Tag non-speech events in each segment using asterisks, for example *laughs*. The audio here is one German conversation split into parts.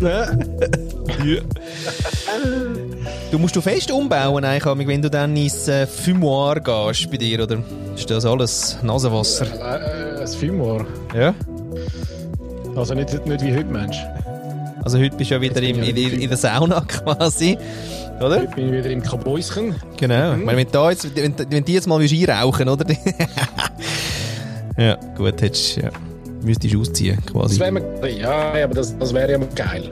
Ja. Du musst du fest umbauen, eigentlich, wenn du dann ins äh, Fumoir gehst bei dir, oder? Ist das alles Nasenwasser? Äh, äh, ein Fünfmal. Ja. Also nicht, nicht wie heute, Mensch. Also heute bist du ja wieder im, in, ja in der Sauna *laughs* quasi, oder? Heute bin ich wieder im Kabäuschen. Genau. Ich meine, wenn, da jetzt, wenn, wenn die jetzt mal willst einrauchen oder? *laughs* ja, gut, hättest ja, müsstest du ausziehen Das quasi. wäre mir, ja, aber das, das wäre ja mal geil.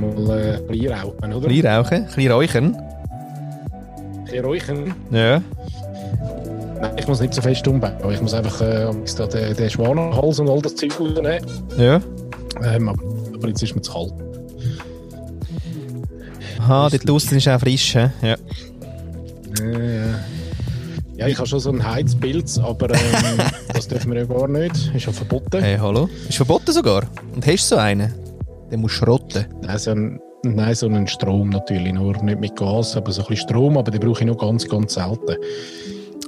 Mal äh, ein bisschen rauchen, oder? Klein rauchen, ein bisschen räuchern. Ein bisschen räuchern. Ja. Nein, ich muss nicht so fest umbauen. Ich muss einfach äh, den, den Schwanenhals und all das Zeug rausnehmen. Ja. Ähm, aber, aber jetzt ist mir zu kalt. Aha, dort draussen ist auch frisch, hä? Ja. Ja, ja. Ja, ich habe schon so einen Heizpilz, aber ähm, *laughs* das dürfen wir ja gar nicht. Ist ja verboten. Hey, hallo? Ist verboten sogar. Und hast du so einen? Den musst du schrotten. Nein, so ein, nein, so einen Strom natürlich. Nur nicht mit Gas, aber so ein bisschen Strom, aber den brauche ich nur ganz, ganz selten.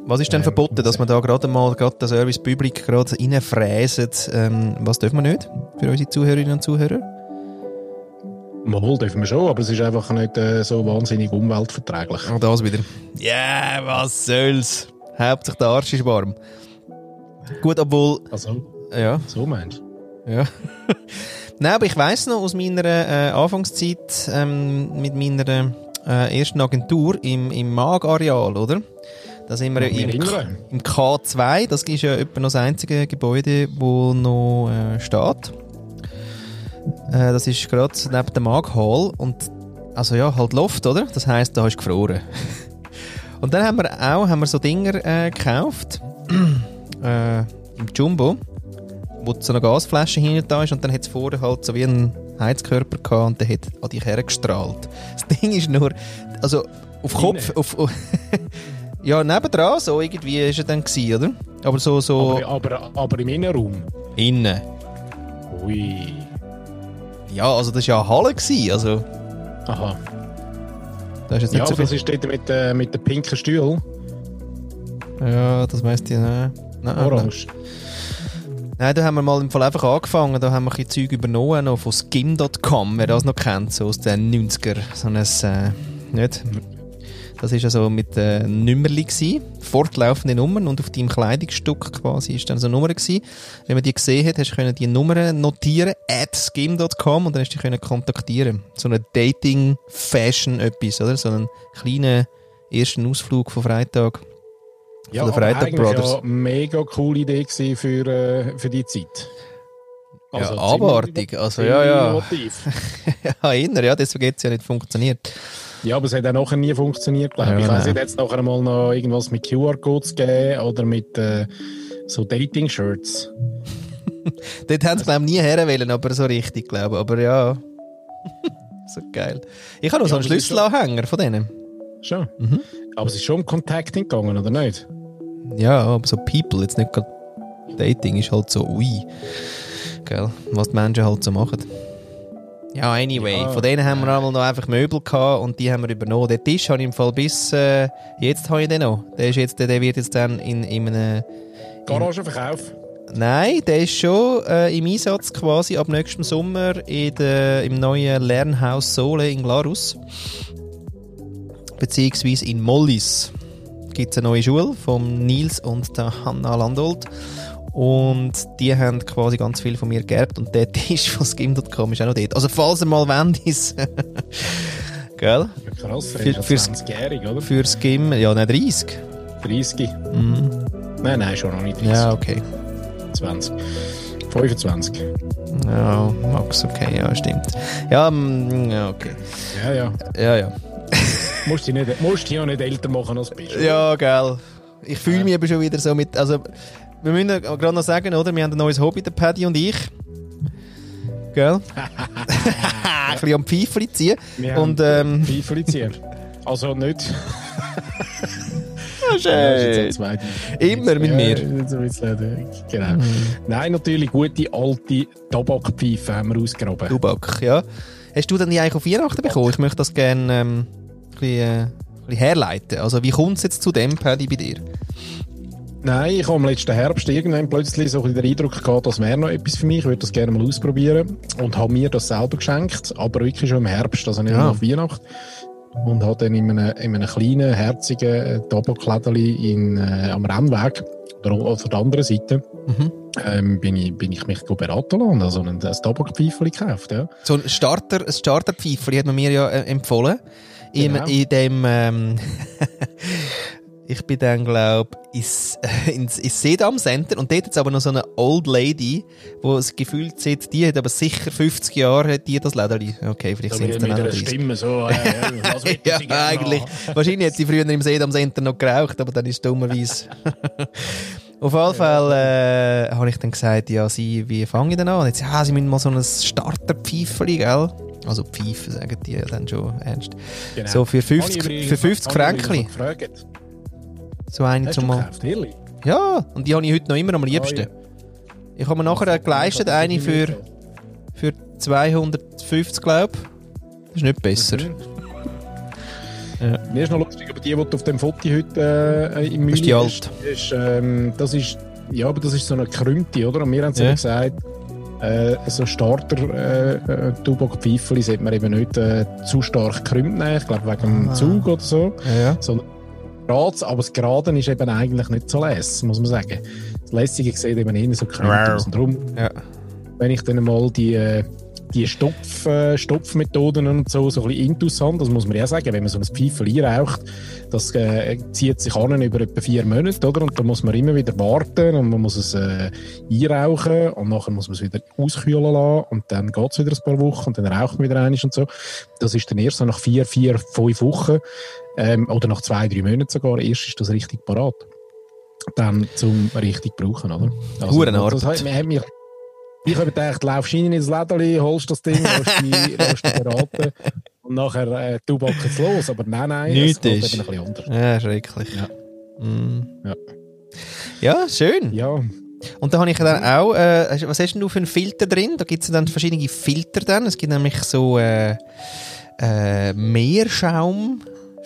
Was ist denn verboten, dass man da gerade mal gerade den Service Public gerade reinfräsen? Ähm, was dürfen wir nicht für unsere Zuhörerinnen und Zuhörer? Mal dürfen wir schon, aber es ist einfach nicht äh, so wahnsinnig umweltverträglich. Auch das wieder. Ja, was soll's? Hauptsache der Arsch ist warm. Gut, obwohl, Also, ja, so meinst du? ja. *laughs* Nein, aber ich weiss noch aus meiner äh, Anfangszeit ähm, mit meiner äh, ersten Agentur im, im Mag-Areal, oder? Da sind wir im, im K2, das ist ja etwa noch das einzige Gebäude, wo noch äh, steht. Äh, das ist gerade neben dem Mag Hall und also ja, halt Loft, oder? Das heisst, da ist gefroren. *laughs* und dann haben wir auch haben wir so Dinger äh, gekauft *clears throat* äh, im Jumbo, wo so eine Gasflasche hinten da ist und dann hat es vorne halt so wie einen Heizkörper gehabt und der hat an dich hergestrahlt. Das *laughs* Ding ist nur, also auf Kopf, auf, auf *laughs* ja, nebendran, so irgendwie ist er dann gewesen, oder? Aber so, so Aber, aber, aber im Innenraum. innen. Ui. Ja, also das war ja eine Halle, gewesen, also Aha. da ist jetzt Ja, nicht so das viel. ist dort mit, äh, mit den pinken Stühlen. Ja, das weiss ich, nein. Nein. Orange. Nein, da haben wir mal im Fall einfach angefangen, da haben wir ein Zeug übernommen, noch von skim.com, wer das noch kennt, so aus den 90er, so ein, äh, nicht? Das war also mit äh, Nummerli gsi, fortlaufende Nummern und auf deinem Kleidungsstück quasi ist dann so eine Nummer gsi. Wenn man die gesehen hat, hast du können die Nummer notieren, at skim.com und dann hast du die können kontaktieren. So eine Dating-Fashion etwas, oder? So einen kleinen ersten Ausflug von Freitag. Ja, Von Freitag eigentlich Brothers. ja mega coole Idee gewesen für, äh, für die Zeit. Ja, ziemlich abartig, also ja, ja. *laughs* ja, inner, ja, deswegen hat es ja nicht funktioniert. Ja, aber es hat auch nachher nie funktioniert, glaube Ja, ich. Nein. nicht, hat es nachher mal noch irgendwas mit QR-Codes gegeben oder mit äh, so Dating-Shirts? *laughs* Dort haben sie, glaube ich, nie herwählen, aber so richtig, glaube ich. Aber ja. *laughs* so geil. Ich habe noch so einen Schlüsselanhänger von denen. Schon. Mhm. Aber es ist schon um Contacting gegangen, oder nicht? Ja, aber so People, jetzt nicht gerade Dating, ist halt so, ui. Gell, was die Menschen halt so machen. Ja, anyway, Ja, von denen haben wir einmal noch einfach Möbel gehabt und die haben wir übernommen. Den Tisch habe ich im Fall bis, äh, jetzt habe ich den noch. Der ist jetzt, der wird jetzt dann in, in einem, Garagenverkauf. Nein, der ist schon äh, im Einsatz quasi ab nächstem Sommer in der, im neuen Lernhaus Sole in Glarus. Beziehungsweise in Mollis gibt es eine neue Schule von Nils und der Hanna Landolt. Und die haben quasi ganz viel von mir geerbt und der Tisch *laughs* von Skim.com ist auch noch dort. Also falls ihr mal wollt, ist *laughs* Gell? Ja, krass, Für- ja fürs- 20-jährig, oder? Für Skim, ja, nein, 30. 30. Mhm. Nein, nein, schon noch nicht 30. Ja, okay. 20. 25. Ja, Max, okay, ja, stimmt. Ja, mm, ja, okay. Ja, ja. Ja, ja. *laughs* Musst nicht, musst dich ja nicht älter machen als du bist. Ja, gell. Ich fühle mich aber schon wieder so mit. Also, wir müssen ja gerade noch sagen, oder? Wir haben ein neues Hobby, der Paddy und ich. Gell? *laughs* ein bisschen am Pfeifchen ziehen. Wir Und, ähm, *laughs* Pfeifelizier. Also nicht. Ja, schön. Immer mit mir. äh, Genau. Nein, natürlich gute alte Tabakpfeife haben wir ausgegraben. Lubak, ja. Hast du denn die eigentlich auf Weihnachten bekommen? Ich möchte das gerne ähm, ein, bisschen, äh, ein bisschen herleiten. Also, wie kommt es jetzt zu dem, Paddy, bei dir? Nein, ich habe am letzten Herbst irgendwann plötzlich so ein den Eindruck gehabt, das wäre noch etwas für mich. Ich würde das gerne mal ausprobieren. Und habe mir das selber geschenkt, aber wirklich schon im Herbst, also nicht Ja. nach Weihnachten. Und habe dann in einem, in einem kleinen, herzigen äh, Tabaklädeli in, äh, am Rennweg, oder auf der anderen Seite, Mhm. ähm, bin, ich, bin ich mich beraten lassen und also ein, ein Tabakpfeifel gekauft. Ja. So ein Starter, ein Starterpfeifer, hat man mir ja äh, empfohlen. Im, Genau. In dem, ähm, *laughs* ich bin dann, glaube *laughs* ins, ins, ins Sedam Center und dort es aber noch so eine Old Lady, wo es gefühlt sieht, die hat aber sicher 50 Jahre hat die das Lederli. Okay, vielleicht sind es dann auch noch 30. Stimme so, äh, äh, *laughs* was Ja, eigentlich. Wahrscheinlich hat sie früher im Sedam Center noch geraucht, aber dann ist es dummerweise. *laughs* Auf jeden Fall äh, habe ich dann gesagt, ja, sie, wie fange ich denn an? Und jetzt, ja, sie müssen mal so ein Starterpfeifeli, gell? Also Pfeife sagen die ja dann schon ernst. Genau. So für Habe ich 50, übrigens- für 50 habe So eine Hast zum du Mal. gekauft, ehrlich? Ja, und die habe ich heute noch immer am liebsten. Ah, ja. Ich habe mir nachher äh, geleistet, eine für, für 250, glaube ich. Das ist nicht besser. Mhm. Mir ist noch lustig, aber die, die auf dem Foto heute äh, im Das ist die alte. Ist, ähm, das ist, ja, aber das ist so eine Krümte, oder? Und wir haben Ja. ja. gesagt, äh, so starter äh, äh, Tubak-Pfeifeli sollte man eben nicht äh, zu stark krümmt nehmen. Ich glaube, wegen dem Ah. Zug oder so. Ja, ja. Sondern Grades, aber das Geraden ist eben eigentlich nicht so lässig, muss man sagen. Das Lässige sieht eben eher so krümmt aus. Und darum ja. wenn ich dann mal die, äh, die Stopf, äh, Stopfmethoden und so, so ein bisschen intus habe, das muss man ja sagen, wenn man so ein Pfeifel einraucht, das äh, zieht sich an über etwa vier Monate, oder? Und da muss man immer wieder warten und man muss es äh, einrauchen und nachher muss man es wieder auskühlen lassen und dann geht es wieder ein paar Wochen und dann raucht man wieder einiges und so. Das ist dann erst so nach vier, vier, fünf Wochen ähm, oder nach zwei, drei Monaten sogar, erst ist das richtig parat. Dann zum richtig brauchen, oder? Hurenarbeit. das hat, hat mich ich habe gedacht, laufst rein ins Lädeli, holst das Ding, lässt die, *laughs* lässt beraten und nachher äh, du backst los. Aber nein, nein, Nichts es geht ist. eben ein bisschen anders. Ja, schrecklich. Ja. Mm. Ja. ja, schön. Ja, Und da habe ich dann auch, äh, was hast denn du für einen Filter drin? Da gibt es dann verschiedene Filter dann. Es gibt nämlich so äh, äh,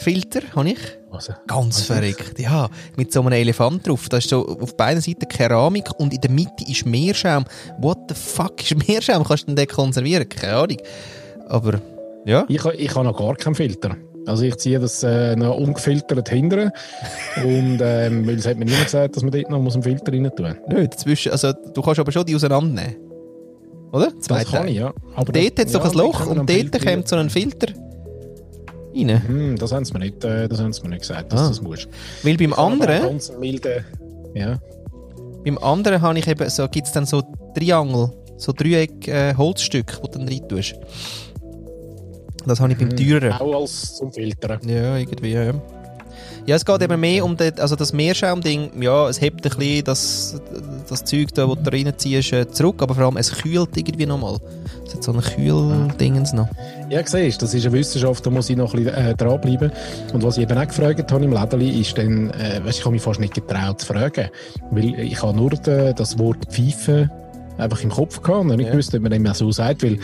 Meerschaumfilter, habe ich. also, Ganz verrückt, ja. Mit so einem Elefant drauf. Da ist so auf beiden Seiten Keramik und in der Mitte ist Meerschaum. What the fuck ist Meerschaum? Kannst du den konservieren? Keine Ahnung. Aber, ja. ich, ich habe noch gar keinen Filter. Also ich ziehe das äh, noch ungefiltert hinterher und ähm, weil es hat mir niemand gesagt, dass man dort noch einen Filter rein tun muss. Nicht, also du kannst aber schon die auseinandernehmen. Oder? Zwei Das kann Teile. ich, ja. Aber Dort hat es doch ein Loch und dort Filter kommt so ein Filter rein. Hm, das haben sie mir nicht, äh, das haben sie mir nicht gesagt, dass Ah. du das musst. Weil beim Ich anderen, Ganz milde, ja. beim anderen habe ich eben so, gibt es dann so Triangel, so Dreieck äh, Holzstück, wo du dann rein tust. Das habe ich beim Hm, teureren. Auch als zum Filtern. Ja, irgendwie, ja. Ja, es geht eben mehr um das, also das Meerschaumding, ja, es hebt ein bisschen das, das Zeug da, wo du reinziehst, äh, zurück, aber vor allem es kühlt irgendwie nochmal. Es hat so ein Kühldingens noch. Ja, siehst das ist eine Wissenschaft, da muss ich noch ein bisschen äh, dranbleiben. Und was ich eben auch gefragt habe im Lädeli, ist dann, äh, weißt, ich habe mich fast nicht getraut zu fragen, weil ich habe nur de, das Wort Pfeife einfach im Kopf gehabt und nicht Ja. gewusst, ob man dem so sagt, weil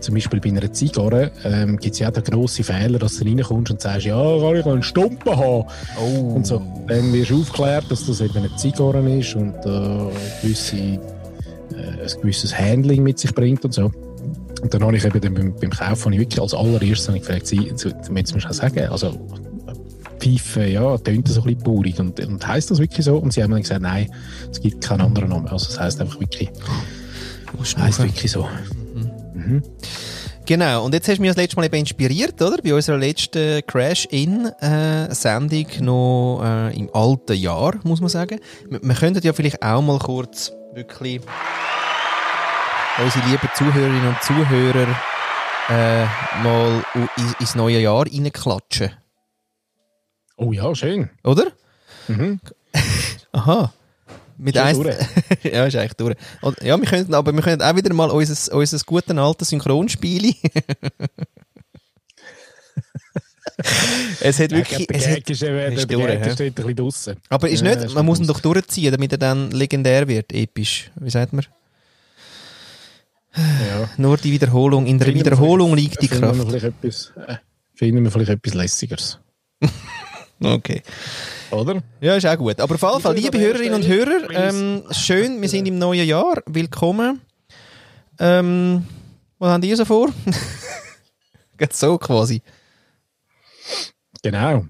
zum Beispiel bei einer Zigarre ähm, gibt es ja auch den grossen Fehler, dass du reinkommst und sagst, ja, kann ich einen Stumpen haben? Oh. Und so. Dann wirst du aufgeklärt, dass das eben eine Zigarre ist und äh, gewisse, äh, ein gewisses Handling mit sich bringt und so. Und dann habe ich eben beim, beim Kauf habe ich wirklich als allererstes habe ich gefragt, sie, jetzt wir auch sagen, also Pfeife, ja, tönt so ein bisschen baurig und, und heisst das wirklich so? Und sie haben dann gesagt, nein, es gibt keinen anderen Namen. Also es heisst einfach wirklich, heisst wirklich so. Mhm. Genau, und jetzt hast du mich das letzte Mal eben inspiriert, oder? Bei unserer letzten Crash-In-Sendung noch äh, im alten Jahr, muss man sagen. Wir, wir könnten ja vielleicht auch mal kurz wirklich unsere lieben Zuhörerinnen und Zuhörer äh, mal ins neue Jahr reinklatschen. Oh ja, schön. Oder? Mhm. Aha. Mit eins, *laughs* ja, ist eigentlich durch. Und, ja, wir könnten, aber wir könnten auch wieder mal unser, unser guten alten Synchronspiel. *laughs* es hat wirklich. der Es hat, ist, der, ist durch, ja. steht ein bisschen draussen. aber ist Ja, nicht, ist man muss ihn doch durchziehen, damit er dann legendär wird, episch. Wie sagt man? Ja. Nur die Wiederholung, in der Finden wir Wiederholung liegt die wir Kraft. vielleicht etwas, äh, finden wir vielleicht etwas Lässigeres. *laughs* Okay. Oder? Ja, ist auch gut. Aber auf jeden Fall, liebe Hörerinnen und Hörer, ähm, schön, wir sind im neuen Jahr. Willkommen. Ähm, was habt ihr so vor? *laughs* Geht so quasi. Genau.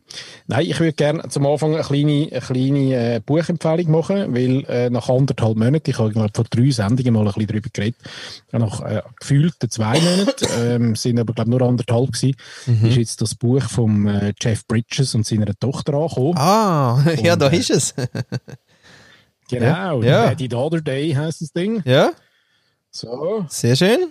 Nein, ich würde gerne zum Anfang eine kleine, eine kleine äh, Buchempfehlung machen, weil äh, nach anderthalb Monaten, ich habe vor drei Sendungen mal ein bisschen darüber geredet, ja, nach äh, gefühlten zwei Monaten, *laughs* ähm, sind aber glaube nur anderthalb gewesen, Mhm. ist jetzt das Buch vom äh, Jeff Bridges und seiner Tochter angekommen. Ah, *laughs* ja, Und, da äh, ist es. *laughs* genau, ja. Daddy Daughter Day heißt das Ding. ja, So. sehr schön.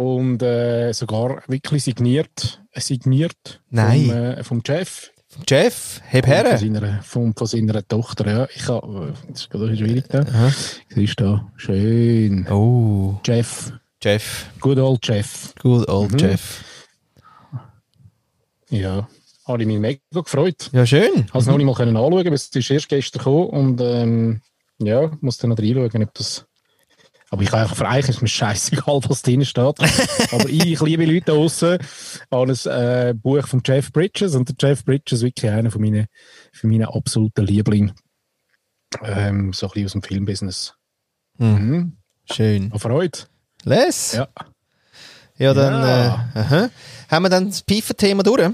Und äh, sogar wirklich signiert, äh, signiert Nein. Vom, äh, vom Jeff. Jeff, heb Von her. seiner, von, von seiner Tochter, ja. Ich habe, das ist gerade schwierig da. Aha. Siehst du da? Schön. Oh, Jeff. Jeff. Good old Jeff. Good old Mhm. Jeff. Ja. Habe ich mich mega gefreut. Ja, schön. Habe es noch nicht mal können anschauen, aber es ist erst gestern gekommen und, ähm, ja, muss dann noch reinschauen, ob das, aber ich kann einfach, für eigentlich ist mir scheißegal, *laughs* was drin steht. aber ich, liebe Leute draussen, habe ein äh, Buch von Jeff Bridges und der Jeff Bridges ist wirklich einer von meinen, von meinen absoluten Lieblingen. Ähm, so ein bisschen aus dem Filmbusiness. Hm. Mhm. Schön. Auf Freude. Les? Ja. Ja, dann, Ja. Äh, aha. Haben wir dann das Pfeifen-Thema durch?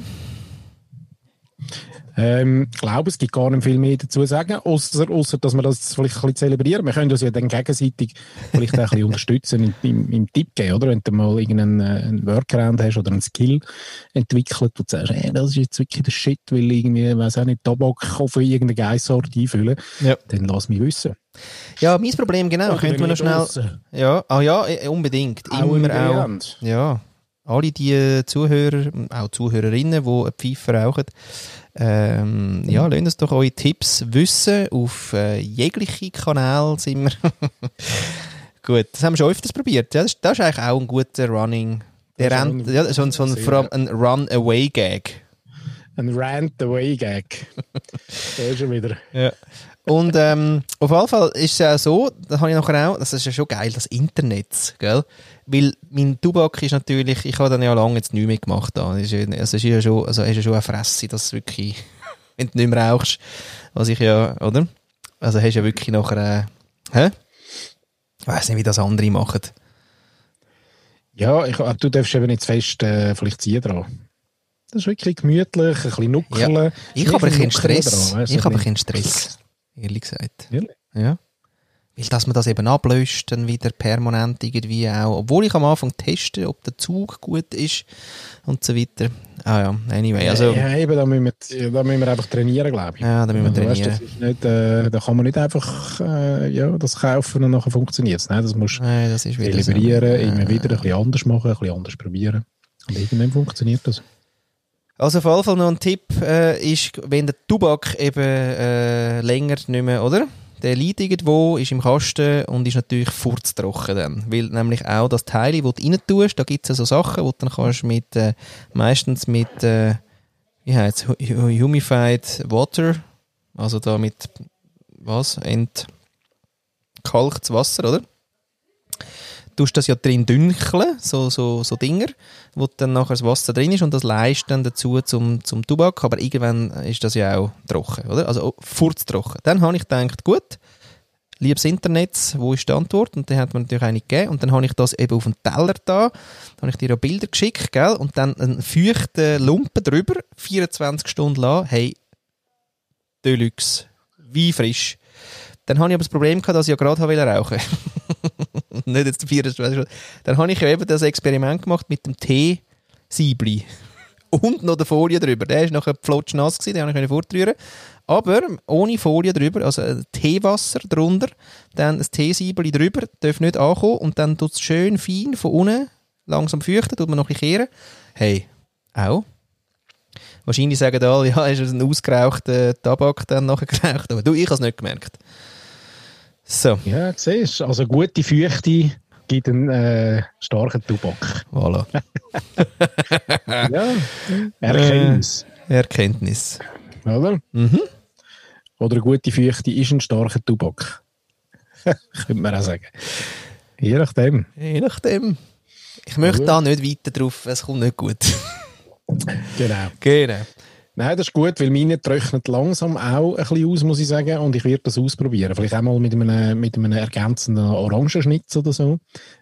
Ähm, ich glaube, es gibt gar nicht viel mehr dazu zu sagen, außer, außer dass wir das vielleicht ein bisschen zelebrieren. Wir können uns ja dann gegenseitig vielleicht auch ein bisschen *laughs* unterstützen im, im, im Tipp geben, oder? Wenn du mal irgendeinen äh, einen Workaround hast oder einen Skill entwickelt und du sagst, hey, das ist jetzt wirklich der Shit, weil irgendwie, weiß auch nicht, Tabak auf irgendeine Geissort einfüllen, Ja. dann lass mich wissen. Ja, mein Problem, genau. Oder Könnten wir noch schnell. draussen Ja, ah ja, eh, unbedingt. auch Immer auch. Ja, alle die Zuhörer, auch Zuhörerinnen, die eine Pfeife rauchen, ähm, ja, lasst uns doch eure Tipps wissen. Auf äh, jegliche Kanäle sind wir. *laughs* Gut, das haben wir schon öfters probiert. Ja, das, ist- das ist eigentlich auch ein guter Running. Der ein- ja, so ein, so ein, ein Run-Away-Gag. Ein Rant-Away-Gag. *laughs* da ist er wieder. Ja. Und ähm, auf jeden Fall ist es ja so, das habe ich nachher auch, das ist ja schon geil, das Internet, gell? Weil mein Tubak ist natürlich, ich habe dann ja lange jetzt nicht mehr gemacht. Ja, also es ist ja schon, also ist ja schon eine Fresse, dass wirklich, *laughs* wenn du nicht mehr rauchst, was ich ja, oder? Also hast du ja wirklich nachher, äh, hä? Ich weiss nicht, wie das andere machen. Ja, ich, ah, du darfst eben nicht zu fest äh, vielleicht ziehen dran. Das ist wirklich gemütlich, ein bisschen nuckeln. Ich habe keinen Stress. dran, ich habe ein keinen Stress, ehrlich gesagt. Ehrlich? Ja. Weil, dass man das eben ablöscht, dann wieder permanent irgendwie auch. Obwohl ich am Anfang teste, ob der Zug gut ist und so weiter. Ah ja, anyway. Also, ja, ja, eben, da müssen, wir, da müssen wir einfach trainieren, glaube ich. da müssen wir Also, weißt, trainieren. das ist nicht, äh, da kann man nicht einfach äh, ja, das kaufen und nachher funktioniert es. Nein, das musst du das wieder so. immer wieder ein bisschen anders machen, ein bisschen anders probieren. Und irgendwann funktioniert das. Also auf jeden Fall noch ein Tipp äh, ist, wenn der Tubak eben äh, länger nicht mehr, oder? Der liegt irgendwo, ist im Kasten und ist natürlich furztrocken dann. Weil nämlich auch das Teil, das du rein tust, da gibt es so Sachen, wo du dann kannst mit, äh, meistens mit, äh, wie heißt Humified Water, also da mit, was, entkalktes Wasser, oder? Tust das ja drin dünkeln, so, so, so Dinger, wo dann nachher das Wasser drin ist und das leist dann dazu zum, zum Tubak, aber irgendwann ist das ja auch trocken, oder? Also furztrocken. Dann habe ich gedacht, gut, liebes Internet, wo ist die Antwort? Und dann hat man natürlich eine gegeben und dann habe ich das eben auf den Teller da, dann habe ich dir ja Bilder geschickt, gell? Und dann einen feuchten Lumpen drüber, 24 Stunden lang, hey, Deluxe, wie frisch. Dann habe ich aber das Problem gehabt, dass ich ja gerade rauchen wollte. *laughs* *laughs* Nicht jetzt 24 Stunden. Dann habe ich eben das Experiment gemacht mit dem Tee-Siebli. *laughs* Und noch der Folie drüber. Der ist nachher flotschnass den habe ich fortrühren. Aber ohne Folie drüber, also Teewasser drunter, dann das Teesiebeli drüber, darf nicht ankommen und dann tut es schön fein von unten langsam feuchten, tut man noch ein bisschen kehren. Hey, auch. Wahrscheinlich sagen alle, *laughs* ja, ist ein ausgerauchter Tabak dann nachher geraucht, aber du, ich habe es nicht gemerkt. So, Ja, siehst du. Also gute Feuchte gibt einen äh, starken Tubak. voilà. *laughs* ja, Erkenntnis. Erkenntnis. Oder? Mhm. Oder eine gute Feuchte ist ein starker Tubak. *laughs* Könnte man auch sagen. Je nachdem. Je nachdem. Ich möchte Gut. da nicht weiter drauf, es kommt nicht gut. *laughs* Genau. genau. Nein, das ist gut, weil meine trocknet langsam auch ein bisschen aus, muss ich sagen. Und ich werde das ausprobieren. Vielleicht auch mal mit einem, mit einem ergänzenden Orangenschnitz oder so.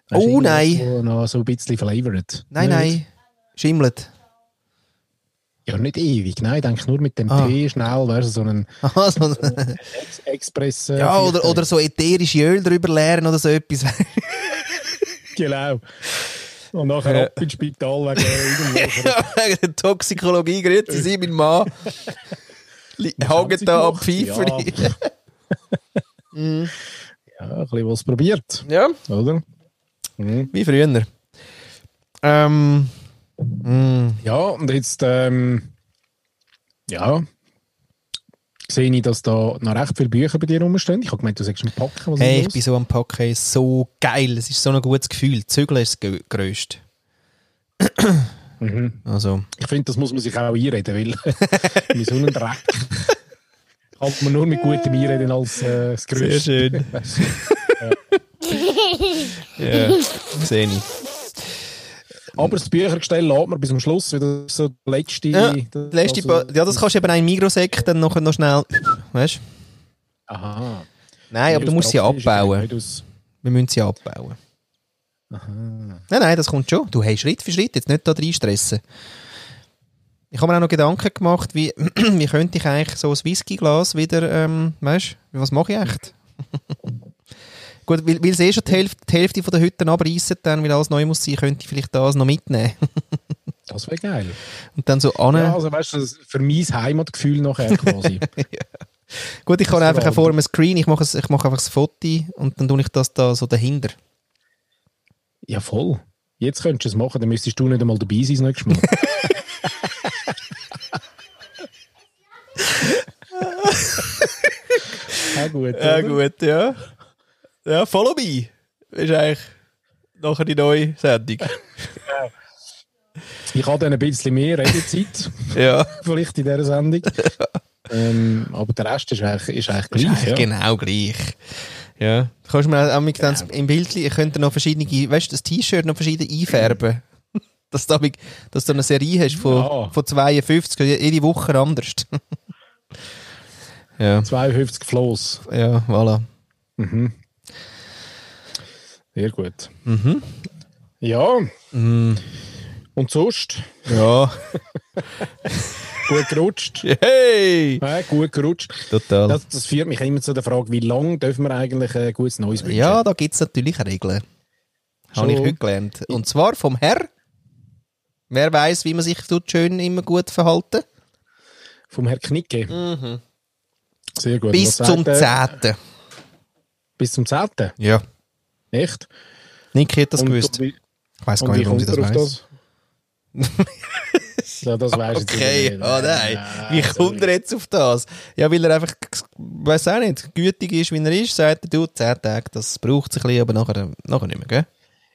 Weisst, Oh, nein. wo Noch so ein bisschen flavored. Nein, Nicht? nein. Schimmelt. Ja, nicht ewig. Nein, ich denke nur mit dem Ah. Tee schnell, weißt du, so einen *laughs* Aha, so, Ex Express. äh, ja, oder, oder so ätherische Öl drüber leeren oder so etwas. Genau. Und nachher Ja. ab ins Spital wegen Ja, *laughs* wegen der Toxikologie, grüezi Sie, mein Mann. Hängt da am Pfeifer. Ja. *laughs* ja, ein bisschen was probiert, Ja, oder? Mhm. wie früher. Ähm, mm, Ja, und jetzt, ähm, ja, sehe ich, dass da noch recht viele Bücher bei dir rumstehen. Ich habe gemeint, du sagst ein Packen. Was hey, ist ich los? bin so am Packen, hey, so geil. Es ist so ein gutes Gefühl. Zügeln ist das Grösste. *clears throat* Mhm. Also, Ich finde, das muss man sich auch einreden, weil mit so einem Dreck kann man nur mit gutem Einreden als äh, das Größte. schön. *laughs* *laughs* ja, sehe ich. Aber das Büchergestell lässt man bis zum Schluss wieder so der letzte. Ja, das- Die letzte also- ja, das kannst du eben auch im Migrosek dann noch, noch schnell. Weißt du? Aha. Nein, aber du musst sie abbauen. Wir müssen sie abbauen. Aha. Nein, nein, das kommt schon. Du hast Schritt für Schritt, jetzt nicht da rein stressen. Ich habe mir auch noch Gedanken gemacht, wie, *clears throat* wie könnte ich eigentlich so ein Whiskyglas wieder, ähm, weißt du, was mache ich echt? *laughs* Gut, weil, weil sie eh schon die Hälfte, die Hälfte von der Hütten abreißen, dann, weil alles neu muss sein, könnte ich vielleicht das noch mitnehmen. *laughs* Das wäre geil. Und dann so an. Ja, also weißt du, für mein Heimatgefühl nachher quasi. *laughs* Gut, ich kann einfach vor vor einem Screen, ich mache, es- ich mache einfach das Foto und dann tue ich das da so dahinter. ja, voll. Jetzt könntest du es machen, dann müsstest du nicht einmal dabei sein, das nächste Mal. *laughs* ja, gut. Ja, gut, ja. Ja, follow me. Ist eigentlich nachher die neue Sendung. *laughs* Ich habe dann ein bisschen mehr Redezeit, *laughs* ja. vielleicht in dieser Sendung. ähm, aber der Rest ist eigentlich, ist eigentlich Ist gleich. eigentlich Ja. genau gleich. Ja. Du kannst mir auch mit dann im Bild, ich könnte noch verschiedene, weißt du, das T-Shirt noch verschiedene einfärben. *laughs* dass, du, dass du eine Serie hast von, Ja. von 52, jede Woche anders. ja, 52 Floss. ja, voilà. Mhm. Sehr gut. Mhm. Ja, Mm, und sonst? ja. *laughs* Gut gerutscht. Hey! Ja, gut gerutscht. Total. Das, das führt mich immer zu der Frage, wie lange dürfen wir eigentlich ein gutes Neues wünschen? ja, da gibt es natürlich Regeln. Habe ich heute gelernt. Und zwar vom Herr. Wer weiß, wie man sich tut schön immer gut verhalten? Vom Herrn Knicke. Mhm. Sehr gut. Bis zum sagt er? 10. Bis zum 10. Ja. Echt? Niki hat das und, gewusst. Und Ich weiß gar wie nicht, warum sie das weiß. ja, das ich Okay, jetzt nicht. oh nein. Wie kommt er jetzt auf das? Ja, weil er einfach, weiß auch nicht, gütig ist, wie er ist, sagt er, du, 10 Tage, das braucht sich ein bisschen, aber nachher, nachher nicht mehr, gell?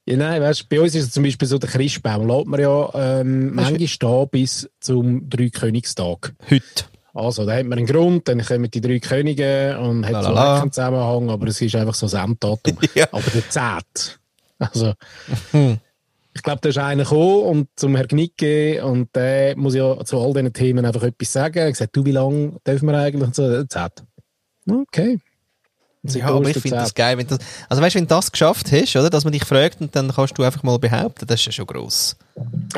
Ja, nein, weißt, bei uns ist es zum Beispiel so, der Christbaum lässt man ja ähm, manchmal stehen bis zum Dreikönigstag. Heute. Also, da hat man einen Grund, dann kommen die drei Könige und hat so Lalala. keinen Zusammenhang, aber es ist einfach so ein Enddatum. *laughs* Ja. Aber der Zehnt. Also, Hm. ich glaube, da ist einer gekommen und zum Herrn Knicke und der muss ja zu all diesen Themen einfach etwas sagen. Er hat gesagt, du, wie lange dürfen wir eigentlich? Und so, der Zehnt. Okay. Ja, aber ich finde das geil. Wenn das, also weißt du, wenn du das geschafft hast, oder, dass man dich fragt und dann kannst du einfach mal behaupten, das ist ja schon gross.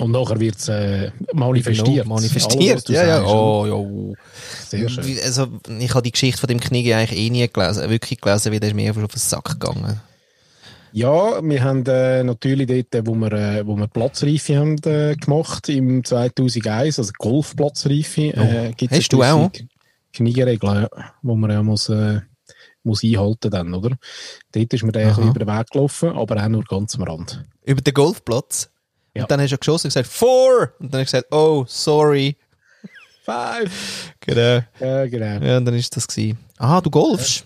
Und nachher wird es äh, manifestiert. Manifestiert, Alles, was du ja, ja. sagst? Oh, ja. Sehr schön. Wie- Also, ich habe die Geschichte von dem Knie eigentlich eh nie gelesen, wirklich gelesen, weil der ist mir einfach auf den Sack gegangen. Ja, wir haben äh, natürlich dort, wo wir, äh, wo wir Platzreife haben äh, gemacht im 2001, also Golfplatzreife, äh, gibt's hast du auch? Kniegeregeln, ja, wo man ja muss, äh, muss einhalten dann, oder? Dort ist mir der Aha. über den Weg gelaufen, aber auch nur ganz am Rand. Über den Golfplatz. Ja. Und dann hast du geschossen und gesagt, four! Und dann hast du gesagt, oh, sorry. Five! Genau. Ja, genau. Ja, und dann ist das gewesen. Ah, du golfst?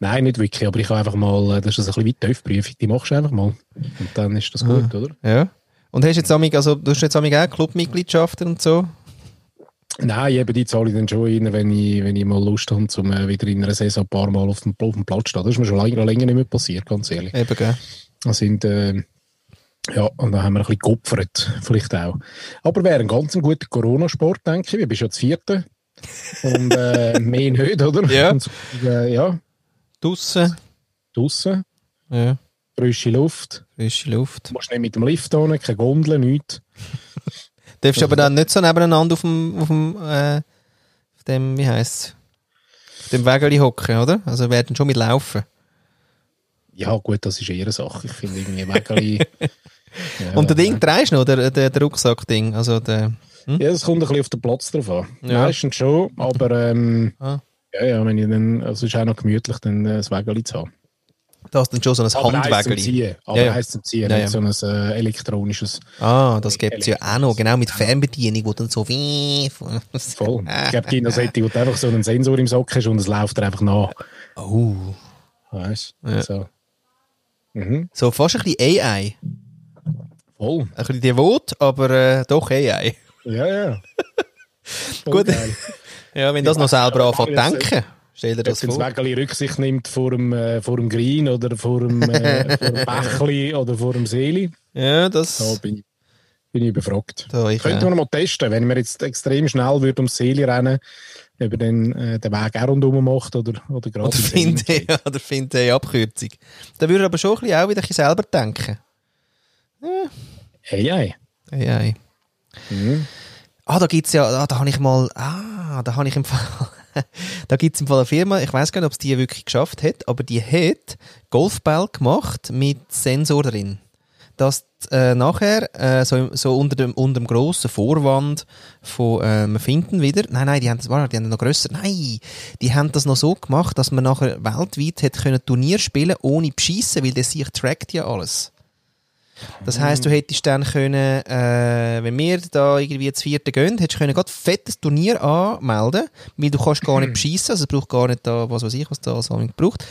Nein, nicht wirklich, aber ich habe einfach mal, äh, das ist ein bisschen wie die TÜV-Prüfung, die machst du einfach mal. Und dann ist das Ah. gut, oder? Ja. Und hast jetzt amig, also du hast jetzt amig auch Clubmitgliedschaften und so? Nein, eben die zahle ich dann schon rein, wenn ich, wenn ich mal Lust habe, um äh, wieder in einer Saison ein paar Mal auf dem, auf dem Platz zu stehen. Das ist mir schon länger, länger nicht mehr passiert, ganz ehrlich. Eben, gell? Das sind, äh, Ja, und dann haben wir ein bisschen geopfert, vielleicht auch. Aber wäre ein ganz guter Corona-Sport, denke ich. Wir bist ja das vierte. Und äh, *laughs* mehr nicht, oder? Ja. Und, äh, ja, Draussen. draussen, Ja. frische Luft. Frische Luft. Du musst nicht mit dem Lift hin, keine Gondel, nichts. Darfst du aber dann nicht so nebeneinander auf dem, auf dem, äh, auf dem, wie heisst auf dem Wägeli hocken, oder? Also werden schon mit laufen. Ja, gut, das ist eher eine Sache. Ich finde irgendwie Wägeli. ja, *laughs* Und der Ding drehst du noch, der, der, der Rucksack-Ding, also der, Ja, es kommt ein bisschen auf den Platz drauf an. Ja. Meistens schon, aber ähm, Ah. ja, ja, wenn ich dann, also es ist auch noch gemütlich, dann äh, das Wägeli zu haben. Da hast du dann schon so ein Handwägeli. Aber Ja, ja. eins zum Ziehen, Ja, ja. so ein äh, elektronisches. Ah, das gibt es ja auch noch, genau mit Fernbedienung, wo dann so wie... Voll. Ich glaube, die Seite, wo du einfach so einen Sensor im Sock hast und es läuft dir einfach nach. Oh. Weißt du? Ja. So. Mhm. So fast ein bisschen AI. Voll. Ein bisschen devot, aber äh, doch AI. Ja, ja. *laughs* Gut. geil. Ja, wenn das noch selber anfängt zu denken, stell dir Ob das das vor. Wägeli Rücksicht nimmt vor dem, äh, vor dem Green oder vor dem, äh, *laughs* vor dem Bächli oder vor dem Seeli, Ja, da das... bin ich, bin ich überfragt. Da, ich, Könnten äh, wir mal testen, wenn wir jetzt extrem schnell würde ums Seeli rennen, ob er dann äh, den Weg auch rundherum macht oder, oder gerade Oder im Seeli finde ja, oder finde eine Abkürzung. Da würde ich aber schon ein bisschen auch wieder ein bisschen selber denken. Hey, hey. AI. Mhm. Ah, da gibt's ja, ah, da habe ich mal, ah, da habe ich im Fall, *laughs* da gibt's im Fall eine Firma, ich weiß gar nicht, ob es die wirklich geschafft hat, aber die hat Golfball gemacht mit Sensor drin. Dass äh, nachher, äh, so, so unter dem, unter dem grossen Vorwand von, äh, wir finden wieder, nein, nein, die haben das, warte, die haben noch grösser, nein, die haben das noch so gemacht, dass man nachher weltweit hätte können Turnier spielen ohne beschissen, weil der sich trackt ja alles. Das heisst, du hättest dann können, äh, wenn wir da irgendwie das vierte gehen, hättest du können gerade fettes Turnier anmelden, weil du kannst gar nicht beschissen, also es braucht gar nicht da, was weiß ich, was da so braucht.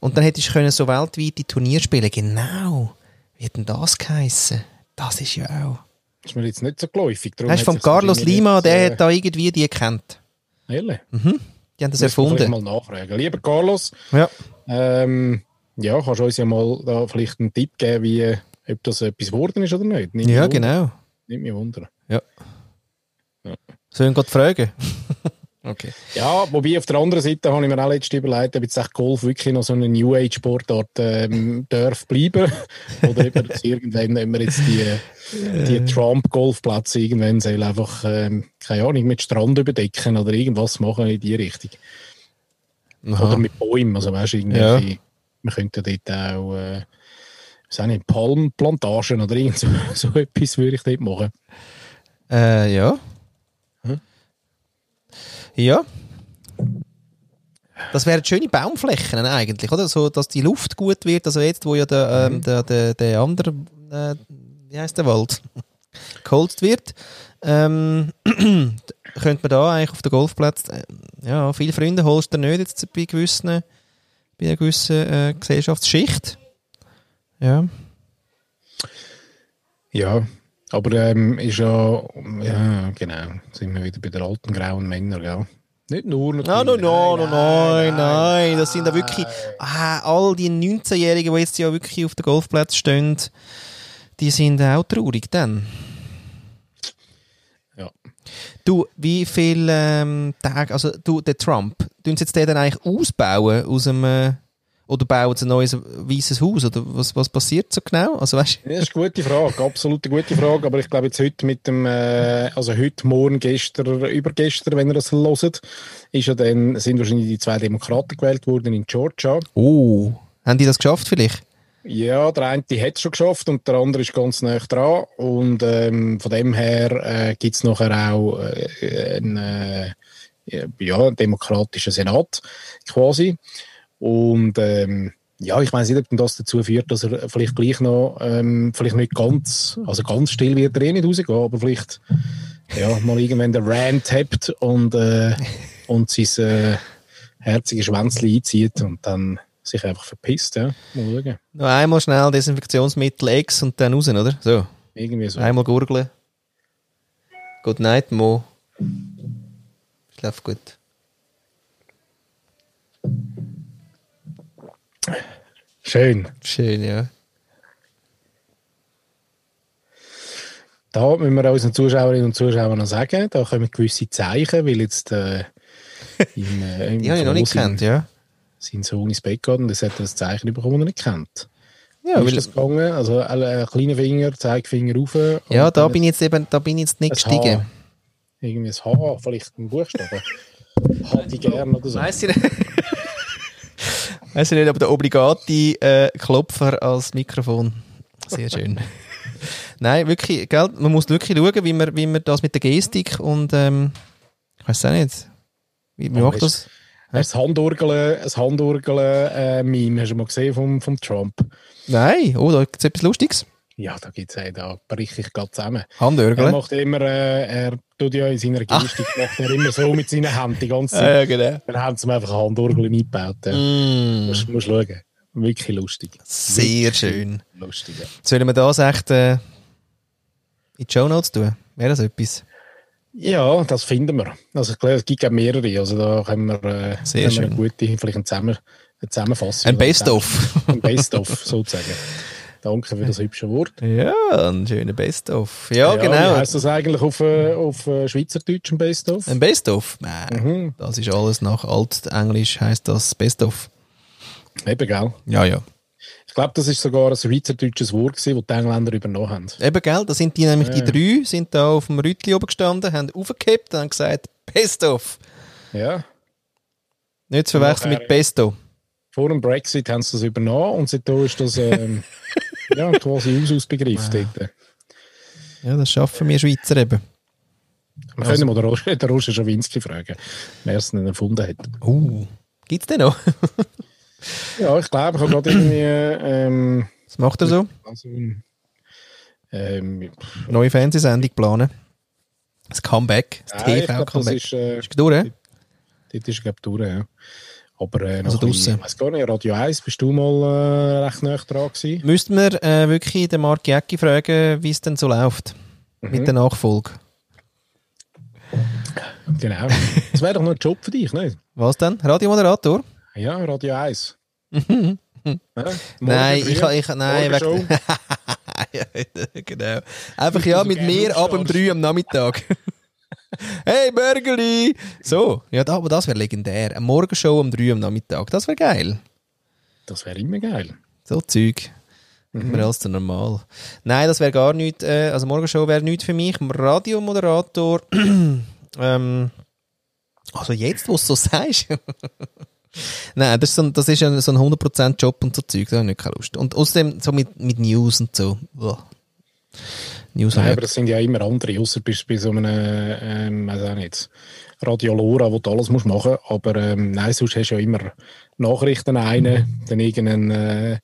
Und dann hättest du können so weltweite Turnier spielen. Genau. Wie hat denn das geheissen? Das ist ja auch. Das ist mir jetzt nicht so geläufig. darum Weißt du, sich's Carlos Lima, nicht, der äh, hat da irgendwie die gekannt. Ehrlich? Die haben das vielleicht erfunden. mal nachfragen. Lieber Carlos, Ja. ähm, ja, kannst du uns ja mal da vielleicht einen Tipp geben, wie, ob das etwas geworden ist oder nicht? Nimmt ja, genau. Nimmt mich wunder. Sollen wir gerade fragen? *laughs* okay. Ja, wobei auf der anderen Seite habe ich mir auch letztens überlegt, ob jetzt echt Golf wirklich noch so eine New Age Sportart ähm, *laughs* darf bleiben. *laughs* Oder ob wir irgendwann, wenn wir jetzt die, die Trump-Golfplätze irgendwann soll einfach, ähm, keine Ahnung, mit Strand überdecken oder irgendwas machen in die Richtung. Oder Aha. mit Bäumen, also weißt du, irgendwelche, wir könnten dort auch, äh, auch nicht, Palmplantagen oder irgend so, *laughs* so etwas würde ich dort machen. Äh, ja. Hm? Ja. Das wären schöne Baumflächen eigentlich, oder? So, dass die Luft gut wird. Also jetzt, wo ja der, ähm, der, der, der andere, äh, wie heißt der Wald, *laughs* geholzt wird, ähm, *clears throat* könnte man da eigentlich auf den Golfplatz, äh, ja, viele Freunde holst du nicht jetzt bei gewissen, bei einer gewissen äh, Gesellschaftsschicht. Ja. Ja, aber ähm, ist ja, ja, genau, sind wir wieder bei den alten grauen Männern, gell? Nicht nur natürlich. Nein, nein, nein, nein, nein, nein, das sind da wirklich, ah, all die 19-Jährigen, die jetzt ja wirklich auf dem Golfplatz stehen, die sind auch traurig dann. Ja. Du, wie viel ähm, Tage, also du, der Trump, tun sie jetzt den dann eigentlich ausbauen aus dem, äh, oder bauen sie ein neues weißes Haus, oder was, was passiert so genau? Also weißt Ja, Das ist eine gute Frage, absolut eine gute Frage, aber ich glaube jetzt heute mit dem, äh, also heute, morgen, gestern, übergestern, wenn ihr das hört, ist ja dann, sind wahrscheinlich die zwei Demokraten gewählt worden in Georgia. oh, haben die das geschafft vielleicht? Ja, der eine hat es schon geschafft und der andere ist ganz nah dran. Und ähm, von dem her äh, gibt es nachher auch äh, einen, äh, ja, einen demokratischen Senat quasi. Und ähm, ja, ich weiß nicht, ob das dazu führt, dass er vielleicht gleich noch, ähm, vielleicht nicht ganz, also ganz still wird er eh nicht rausgehen, aber vielleicht ja, mal irgendwann den Rant habt und, äh, und sein äh, herziges Schwänzchen einzieht und dann sich einfach verpisst. Ja. Mal schauen. Noch einmal schnell Desinfektionsmittel X und dann raus, oder? So. Irgendwie so. Einmal gurgeln. Good night, Mo. Schlaf gut. Schön. Schön, ja. Da müssen wir unseren Zuschauerinnen und Zuschauern noch sagen, da kommen gewisse Zeichen, weil jetzt äh, *laughs* im, äh, im Die habe ich noch nicht gekannt, ja. sein Sohn ins Bett geht und das hat er ein Zeichen bekommen, das er nicht kennt. Ja, Wie ist das gegangen? Also ein kleiner Finger, Zeigefinger rauf. ja da bin ich jetzt eben, da bin ich jetzt nicht gestiegen. H. Irgendwie ein H, vielleicht ein Buchstabe. *laughs* Hätte ich gern oder so. Weiss ich nicht. Weiss ich nicht, aber der obligate äh, Klopfer als Mikrofon. Sehr schön. *laughs* Nein, wirklich, gell, man muss wirklich schauen, wie man, wie man das mit der Gestik und ähm, ich weiß auch nicht. Wie, wie macht das? Das Handurgeln, ein Handurgeln-Meme, hast du mal gesehen vom, vom Trump? Nein, oh, da gibt es etwas Lustiges. Ja, da gibt es da brich ich gerade zusammen. Er Handörgeln. macht immer, äh, er tut ja in seiner Gestik, macht er immer so mit seinen Händen die ganze *laughs* Ah, Zeit. ja, genau. Dann haben sie ihm einfach eine Handurgel eingebaut. Ja. Mm, Musst, musst schauen. Wirklich lustig. sehr Wirklich schön. Lustig, ja. Sollen wir das echt äh, in die Show Notes tun? Wäre das etwas? Ja, das finden wir. Also ich glaube, es gibt mehrere. Also da können wir, äh, Sehr können wir eine gute, vielleicht eine, Zusammen eine Zusammenfassung. Ein Best-of. Ein Best-of, sozusagen. *laughs* Danke für das hübsche Wort. ja, ein schöner Best-of. Ja, Wie genau. heißt das eigentlich auf, äh, auf äh, Schweizerdeutsch, ein Best-of? Ein Best-of? Nein, Mhm. das ist alles nach Altenglisch, heißt das Best-of. Eben, gell? Ja, ja. Ich glaube, das ist sogar ein schweizerdeutsches Wort gewesen, das die Engländer übernommen haben. Eben, gell, da sind die nämlich, die Ja. drei, sind da auf dem Rütli oben gestanden, haben aufgekippt und haben gesagt, Best-of. Ja. Nicht zu verwechseln mit Besto. Vor dem Brexit haben sie das übernommen und seitdem ist das ähm, *laughs* *laughs* ja, quasi Usausbegriff dort. Ja, das schaffen wir Schweizer eben. Wir können mal den Roger, *laughs* den Roger Schawinski fragen, wer es denn erfunden hat. Uh, gibt's den noch? *laughs* Ja, ich glaube, ich habe gerade irgendwie ähm, Was macht er so? also, ähm, Neue Fernsehsendung planen. Das Comeback, das TV-Comeback. ist, äh, Ist durch, hä? dort ist glaube ich durch, ja. Aber äh, noch Also draussen. ich gar nicht, Radio 1, bist du mal äh, recht nah dran gewesen? Müssten wir äh, wirklich den Mark Jäcki fragen, wie es denn so läuft Mhm. mit der Nachfolge. Genau. Das wäre doch noch ein Job für dich, nicht? Was denn? Radiomoderator? Ja, Radio 1. *laughs* ja. Nein, morgen ich, früh, ich, nein, Morgenshow. weg. *laughs* ja, genau. Einfach ja, mit mir ab um aufstarten. 3 am Nachmittag. Hey, Bürgerli! So, ja, aber das wäre legendär. Eine Morgenshow um 3 am Nachmittag, das wäre geil. Das wäre immer geil. So Zeug. Immer als zu normal. Nein, das wäre gar nicht, äh, also Morgenshow wäre nicht für mich. Radiomoderator, *clears throat* ähm, also jetzt, wo du es so *laughs* sagst. Nein, das ist, so, ein- das ist ein, so ein 100% Job und so Zeug, da habe ich nicht keine Lust. Und außerdem so mit, mit News und so. Uah. News Nein, aber das sind ja immer andere, außer bist du bei so einem, ähm, weiß auch nicht, Radio Lora, wo du alles musst machen musst. Aber ähm, nein, sonst hast du ja immer Nachrichten einen, dann irgendeinen äh,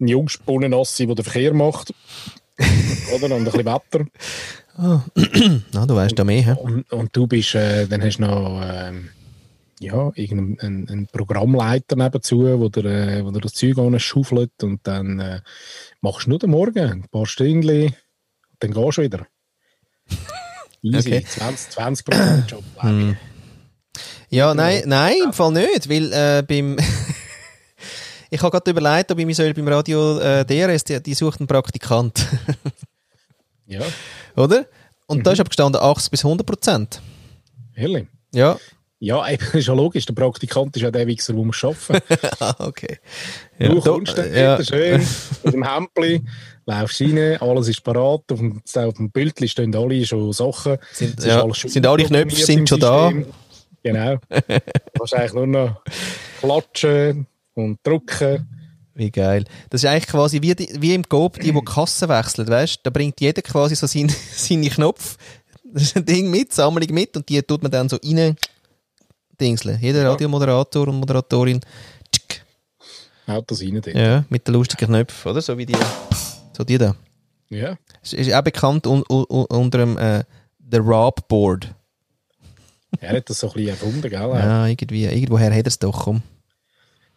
einen Jungspunnen Ossi, der den Verkehr macht. *laughs* Oder? Und ein bisschen Wetter. ich. *clears throat* Na, du weißt da mehr? Und, und du bist, äh, dann hast du noch ähm, ja, irgendeinen einen, einen Programmleiter nebenzu, wo der, äh, wo der das Zeug schaufelt und dann äh, machst du nur den Morgen, ein paar Stündchen, dann gehst du wieder. *laughs* Easy, Okay. 20, 20 Prozent Job. *laughs* Hm. Ja, nein, nein, im Fall nicht, weil äh, beim *laughs* ich habe gerade überlegt, ob ich mich soll beim Radio äh, DRS, die, die sucht einen Praktikant, Ja, oder? Und da ist aber gestanden 80 bis 100 Prozent. ehrlich. Ja, Ja, eben, ist ja logisch, der Praktikant ist ja der Wichser, der muss arbeiten ah, okay. Du Ja, kommst dann ja. schön mit dem Hempli, laufst rein, alles ist parat, auf dem, auf dem Bildchen stehen alle schon Sachen. Sind- ja, schon sind alle Knöpfe sind schon da. System. Genau. Du *laughs* kannst eigentlich nur noch klatschen und drücken. Wie geil. Das ist eigentlich quasi wie, die, wie im Coop, die, die die Kasse wechseln, weißt Da bringt jeder quasi so seinen, *laughs* seine Knopf, das ist ein Ding mit, Sammlung mit und die tut man dann so rein dingseln. Jeder Radiomoderator und Moderatorin tschick, Haut das rein dort. ja, mit den lustigen Knöpfen, oder? So wie die, so die da. Ja. Es ist auch bekannt un, un, un, unter dem äh, The Rob Board. Er hat das so ein bisschen erfunden, gell? Ja, irgendwie, irgendwoher hat er es doch, komm.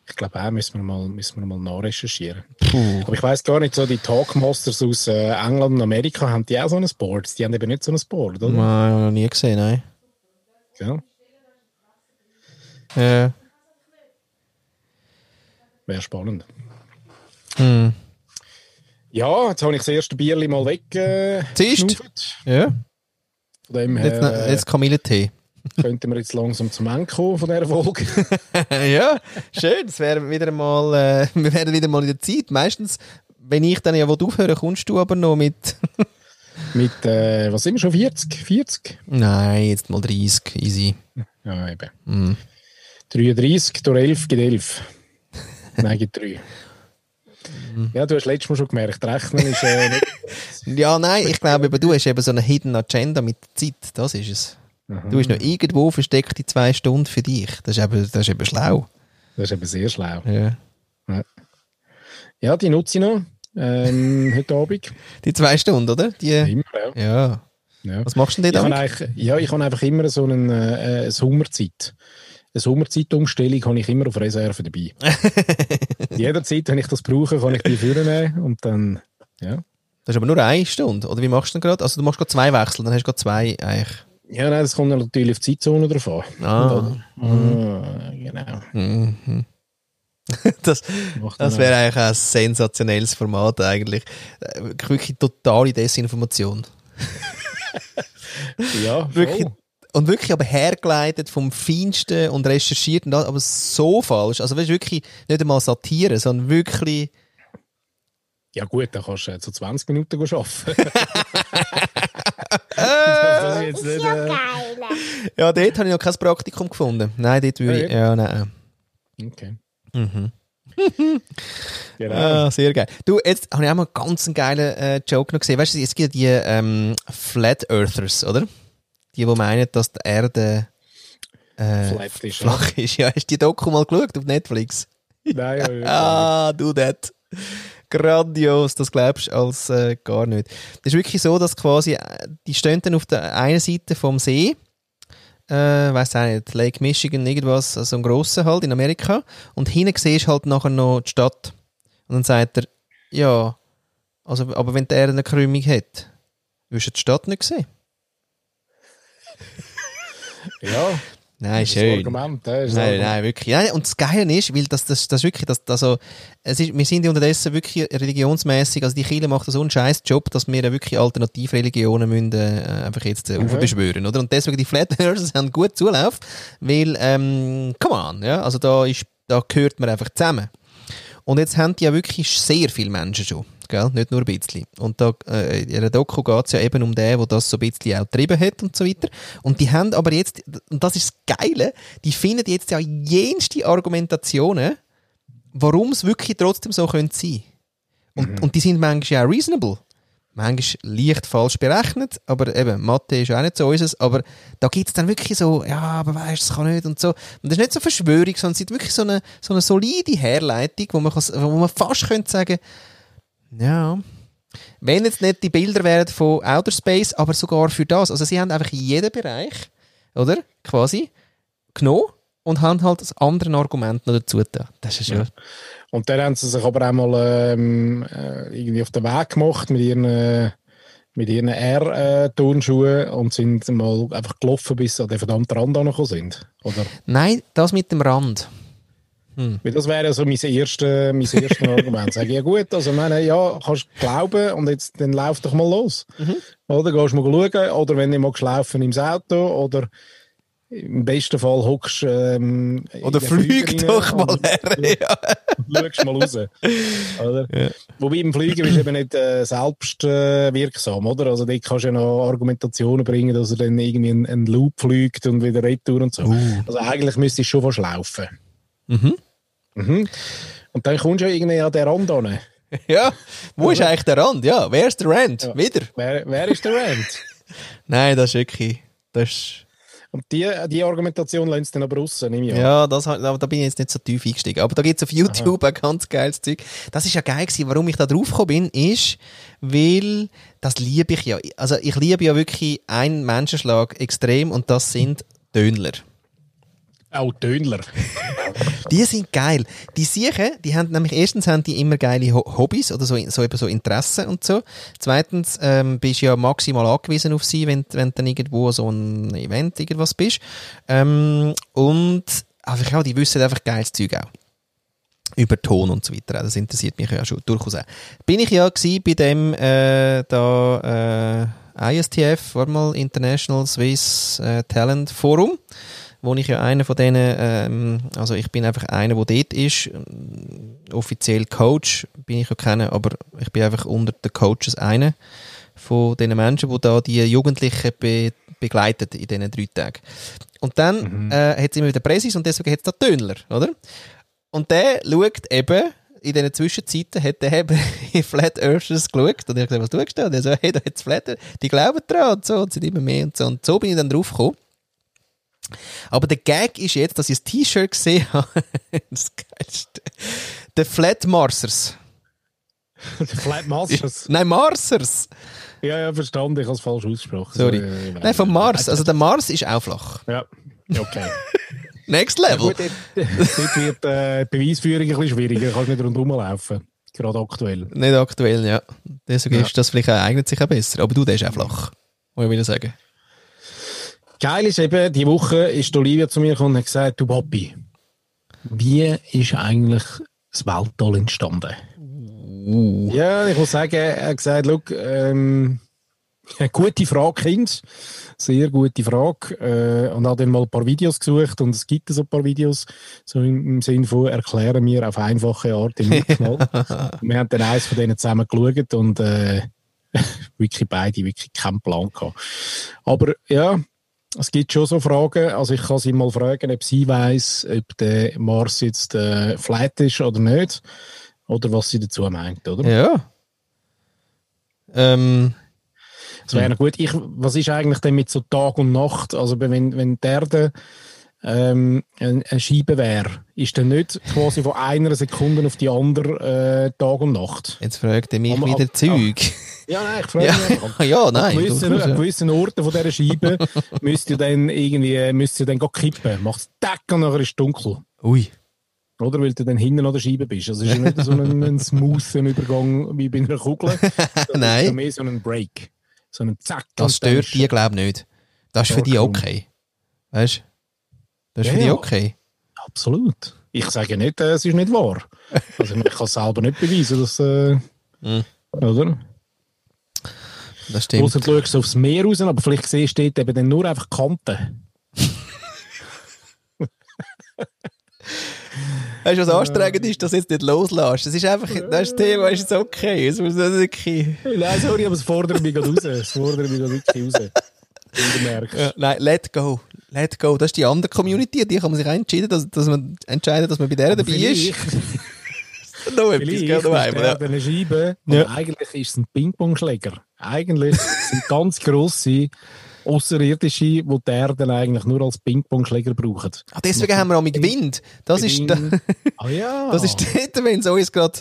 Ich glaube, auch müssen wir mal, müssen wir mal nachrecherchieren. Puh. Aber ich weiß gar nicht, so die Talkmasters aus äh, England und Amerika, haben die auch so ein Board? Die haben eben nicht so ein Board, oder? Nein, habe ich noch nie gesehen, nein. Gell? Ja. Wäre spannend. Hm. Ja, jetzt habe ich das erste Bierli mal weg. Äh, Siehst? Ja. Von dem Jetzt, her jetzt Kamillentee. äh, könnten wir jetzt langsam zum Ende kommen von dieser Folge. *laughs* ja, schön. Es wäre wieder mal, äh, *laughs* wir wären wieder mal in der Zeit. Meistens, wenn ich dann ja aufhören kommst du aber noch mit. *laughs* Mit, äh, was sind wir schon, 40? 40? Nein, jetzt mal 30, easy. Ja, eben. Mhm. 33 durch 11 gibt 11. Nein, gibt 3. Ja, du hast letztes Mal schon gemerkt, Rechnen ist äh, *laughs* nicht... Ja, nein, ich glaube, du hast eben so eine Hidden Agenda mit der Zeit. Das ist es. Du hast noch irgendwo versteckte zwei Stunden für dich. Das ist eben, das ist eben schlau. Das ist eben sehr schlau. Ja. Ja, die nutze ich noch ähm, *laughs* heute Abend. Die zwei Stunden, oder? Die, Immer, ja. ja. ja. Was machst du denn eigentlich, ja, ich habe einfach immer so einen, äh, eine Sommerzeit. Eine Sommerzeitumstellung habe ich immer auf Reserve dabei. *laughs* Jederzeit, wenn ich das brauche, kann ich die vornehmen und dann, ja. Das ist aber nur eine Stunde. Oder wie machst du denn gerade? Also du machst gerade zwei Wechsel, dann hast du gerade zwei eigentlich. Ja, nein, das kommt natürlich auf die Zeitzone drauf an. Ah. Ah, genau. Mhm. *laughs* Das, das wäre eigentlich ein sensationelles Format eigentlich. Äh, Wirklich totale Desinformation. Ja, *laughs* Wirklich. Und wirklich aber hergeleitet vom Feinsten und recherchiert, und das, aber so falsch. Also weißt, du, wirklich nicht einmal Satire, sondern wirklich... Ja gut, dann kannst du äh, so 20 Minuten arbeiten. *laughs* das ist jetzt nicht, äh, Ja, dort habe ich noch kein Praktikum gefunden. Nein, dort würde ich... Ah, Ja, nein. okay. Mhm. *laughs* Genau. Ah, sehr geil. Du, jetzt habe ich auch mal einen ganz geilen äh, Joke noch gesehen. Weißt du, es gibt die ähm, Flat Earthers, oder? Die, die meinen, dass die Erde äh, ist, flach ist. Ja, hast du die Doku mal geschaut auf Netflix? Nein, ja, ja. *laughs* Ah, du das. Grandios, das glaubst du als äh, gar nicht. Das ist wirklich so, dass quasi, äh, die stehen dann auf der einen Seite vom See, äh, weiß auch nicht, Lake Michigan, irgendwas, so also ein grosser halt in Amerika, und hinten siehst du halt nachher noch die Stadt. Und dann sagt er, ja, also, aber wenn die Erde eine Krümmung hat, wirst du die Stadt nicht sehen. *laughs* ja. Nein, das schön. Argument, äh, ist ein Nein, Argument. nein, wirklich. Nein, und das Geile ist, weil das, das, das wirklich, das, also, es ist, wir sind ja unterdessen wirklich religionsmäßig, also die Kirche macht so einen scheiß Job, dass wir ja wirklich Alternativreligionen müssen, äh, einfach jetzt äh, aufbeschwören, oder? Und deswegen die Flat Earthers *laughs* haben gut Zulauf, weil, ähm, come on, ja, also da ist, da gehört man einfach zusammen. Und jetzt haben die ja wirklich sehr viele Menschen schon, gell? nicht nur ein bisschen. Und da, äh, in der Doku geht es ja eben um den, der das so ein bisschen auch getrieben hat und so weiter. Und die haben aber jetzt, und das ist das Geile, die finden jetzt ja jenste Argumentationen, warum es wirklich trotzdem so könnte sein. Und, und die sind manchmal auch reasonable. Manchmal leicht falsch berechnet, aber eben, Mathe ist auch nicht so unseres, aber da gibt es dann wirklich so, ja, aber weißt du, das kann nicht und so. Und das ist nicht so Verschwörung, sondern es ist wirklich so eine, so eine solide Herleitung, wo man, kann, wo man fast könnte sagen, ja, wenn jetzt nicht die Bilder wären von Outer Space, aber sogar für das. Also sie haben einfach jeden Bereich, oder, quasi, genommen und haben halt das andere Argument noch dazu getan. Das ist ja, Ja. Und dann haben sie sich aber auch mal ähm, äh, irgendwie auf den Weg gemacht mit ihren, äh, mit ihren R-Turnschuhen und sind mal einfach gelaufen, bis sie an den verdammten Rand angekommen sind. Oder? Nein, das mit dem Rand. Weil das wäre so mein erstes mein erstes *laughs* Argument. Sag ich, ja gut, also meine, ja, kannst glauben und jetzt dann lauf doch mal los. Oder gehst mal schauen, oder wenn du mal laufen im Auto, oder im besten Fall hockst ähm, Oder flieg doch mal her. *laughs* Ja. schaust mal raus. Oder? Wobei im Fliegen bist du eben nicht äh, selbst äh, wirksam, oder? Also dort kannst du ja noch Argumentationen bringen, dass er dann irgendwie einen, einen Loop fliegt und wieder retour und so. Also eigentlich müsste es schon fast laufen. Mhm. Mhm. Und dann kommst du ja irgendwie an den Rand an. *laughs* ja, wo ist eigentlich der Rand? Ja, wer ist der Rand? Wieder? Wer, wer ist der Rand? *laughs* Nein, das ist wirklich, das ist, Und die, die Argumentation lässt dann aber raus, nehme ich an. Ja, das, da bin ich jetzt nicht so tief eingestiegen. Aber da gibt es auf YouTube ein ganz geiles Zeug. Das ist ja geil gewesen. Warum ich da drauf gekommen bin, ist, weil das liebe ich ja. Also ich liebe ja wirklich einen Menschenschlag extrem und das sind Dönler. Auch Tönler. Die sind geil. Die Siechen, die haben nämlich erstens haben die immer geile Ho Hobbys oder so, so, so Interessen und so. Zweitens ähm, bist du ja maximal angewiesen auf sie, wenn, wenn du dann irgendwo so ein Event irgendwas bist. Ähm, und einfach auch, die wissen einfach geiles Zeug auch. über Ton und so weiter. Das interessiert mich ja schon durchaus auch. Bin ich ja bei dem äh, da äh, ISTF, warte mal, International Swiss äh, Talent Forum, wo ich ja einer von denen, ähm, also ich bin einfach einer, der dort ist, offiziell Coach bin ich ja keiner, aber ich bin einfach unter den Coaches einer von den Menschen, die da die Jugendlichen be begleitet in diesen drei Tagen. Und dann mhm. äh, hat es immer wieder Präsis und deswegen hat es da Tönler, oder? Und der schaut eben, in diesen Zwischenzeiten hat er eben *laughs* in Flat Earthers geschaut und ich habe gesagt, was tust du? Und er so, hey, da hat Flat Earth, die glauben dran und so und sind immer mehr und so. Und so bin ich dann drauf gekommen. Aber der Gag ist jetzt, dass ich das T-Shirt gesehen habe. *laughs* das Geilste. Der Flat Marsers. Flat *laughs* Masters? Nein, Marsers. Ja, ja, verstanden. Ich habe es falsch ausgesprochen. Sorry. So, äh, Nein, vom Mars. Also der Mars ist auch flach. Ja, okay. *laughs* Next Level. Ja, gut, dort, wird äh, die Beweisführung ein bisschen schwieriger. Kannst nicht rundherum laufen. Gerade aktuell. Nicht aktuell, ja. Deswegen ja. ist das vielleicht auch, eignet sich auch besser. Aber du, der ist auch flach. Muss ich wieder sagen. Geil ist eben, die Woche ist Olivia zu mir gekommen und hat gesagt, du Papi, wie ist eigentlich das Weltall entstanden? Uh. Ja, ich muss sagen, er hat gesagt, look, ähm, gute Frage, Kind. Sehr gute Frage. Äh, und habe dann mal ein paar Videos gesucht und es gibt so ein paar Videos, so im, im Sinne von erklären mir auf einfache Art im Mittel. *laughs* wir haben dann eins von denen zusammen geschaut und äh, *laughs* wirklich beide wirklich keinen Plan gehabt. Aber ja, es gibt schon so Fragen. Also ich kann sie mal fragen, ob sie weiß, ob der Mars jetzt äh, flat ist oder nicht. Oder was sie dazu meint, oder? Ja. Ähm, das wäre mhm. gut. Ich, was ist eigentlich denn mit so Tag und Nacht? Also wenn, wenn die Erde ähm, eine Scheibe wäre, ist dann nicht quasi von einer Sekunde auf die andere äh, Tag und Nacht? Jetzt fragt er mich aber, wieder Zeug. Ja, nein, ich frage mich. *laughs* ja, nein. An gewissen, an gewissen Orten von dieser Scheibe *laughs* müsst ihr dann irgendwie müsst ihr dann kippen. Macht es Deck und nachher ist es dunkel. Ui. Oder? Weil du dann hinten an der Scheibe bist. Also es ist nicht so ein, *laughs* ein smoother Übergang wie bei einer Kugel. Nein. ist mehr so ein Break so einen Zack. Das stört die, glaube ich, nicht. Das ist für die okay. Weißt du? Das ist ja, für die okay. Absolut. Ich sage nicht, äh, es ist nicht wahr. Also ich kann es selber nicht beweisen, dass. Äh, mm. Oder? Das stimmt. Außer du schaust aufs Meer raus, aber vielleicht siehst du dort eben dann nur einfach Kanten. Weißt du, was anstrengend ist, dass du jetzt nicht loslässt? Das ist einfach, das Thema ist jetzt okay. Es muss wirklich. Nein, sorry, aber es fordert mich gerade raus. Es fordert mich gerade wirklich raus. Ja, nein, let go. Let go. Das ist die andere Community, die kann man sich entscheiden, dass, dass man entscheiden, dass man bei der aber dabei ist. *laughs* noch etwas, gell, noch einmal. Ja. eine Scheibe, ja. eigentlich ist es ein Ping-Pong-Schläger. Eigentlich sind ganz grosse Außerirdische, die die Erde eigentlich nur als Ping-Pong-Schläger brauchen. Ah, deswegen haben wir auch mit Wind. Das Wind. ist, *laughs* ah, ja. das ist dort, wenn so ist gerade.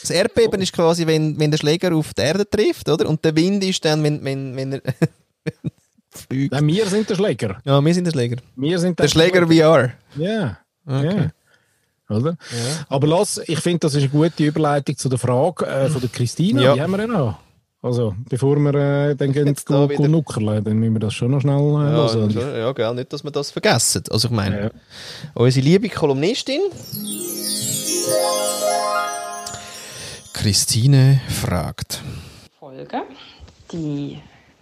Das Erdbeben ist quasi, wenn, wenn der Schläger auf die Erde trifft, oder? Und der Wind ist dann, wenn, wenn, wenn er fliegt. *laughs* Nein, wir sind der Schläger. Ja, wir sind der Schläger. Wir sind der, der Schläger VR. Ja. Okay. Ja. Oder? Ja. Aber lass, ich finde, das ist eine gute Überleitung zu der Frage äh, von der Christina. Ja. Die haben wir ja noch. Also, bevor wir äh, dann gehen da wieder... nuckerle, dann müssen wir das schon noch schnell äh, ja, hören. Schon, ja, gell, nicht, dass wir das vergessen. Also ich meine, ja. unsere liebe Kolumnistin Christine fragt. Folge, die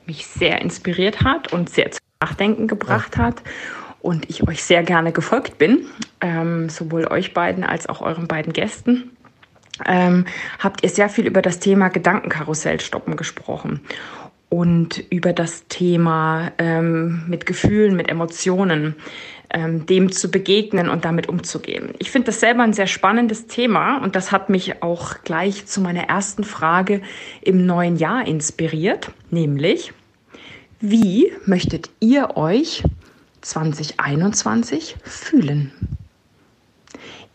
mich sehr inspiriert hat und sehr zum Nachdenken gebracht ja. hat und ich euch sehr gerne gefolgt bin, ähm, sowohl euch beiden als auch euren beiden Gästen ähm, habt ihr sehr viel über das Thema Gedankenkarussell stoppen gesprochen und über das Thema ähm, mit Gefühlen, mit Emotionen, ähm, dem zu begegnen und damit umzugehen. Ich finde das selber ein sehr spannendes Thema und das hat mich auch gleich zu meiner ersten Frage im neuen Jahr inspiriert, nämlich, wie möchtet ihr euch 2021 fühlen?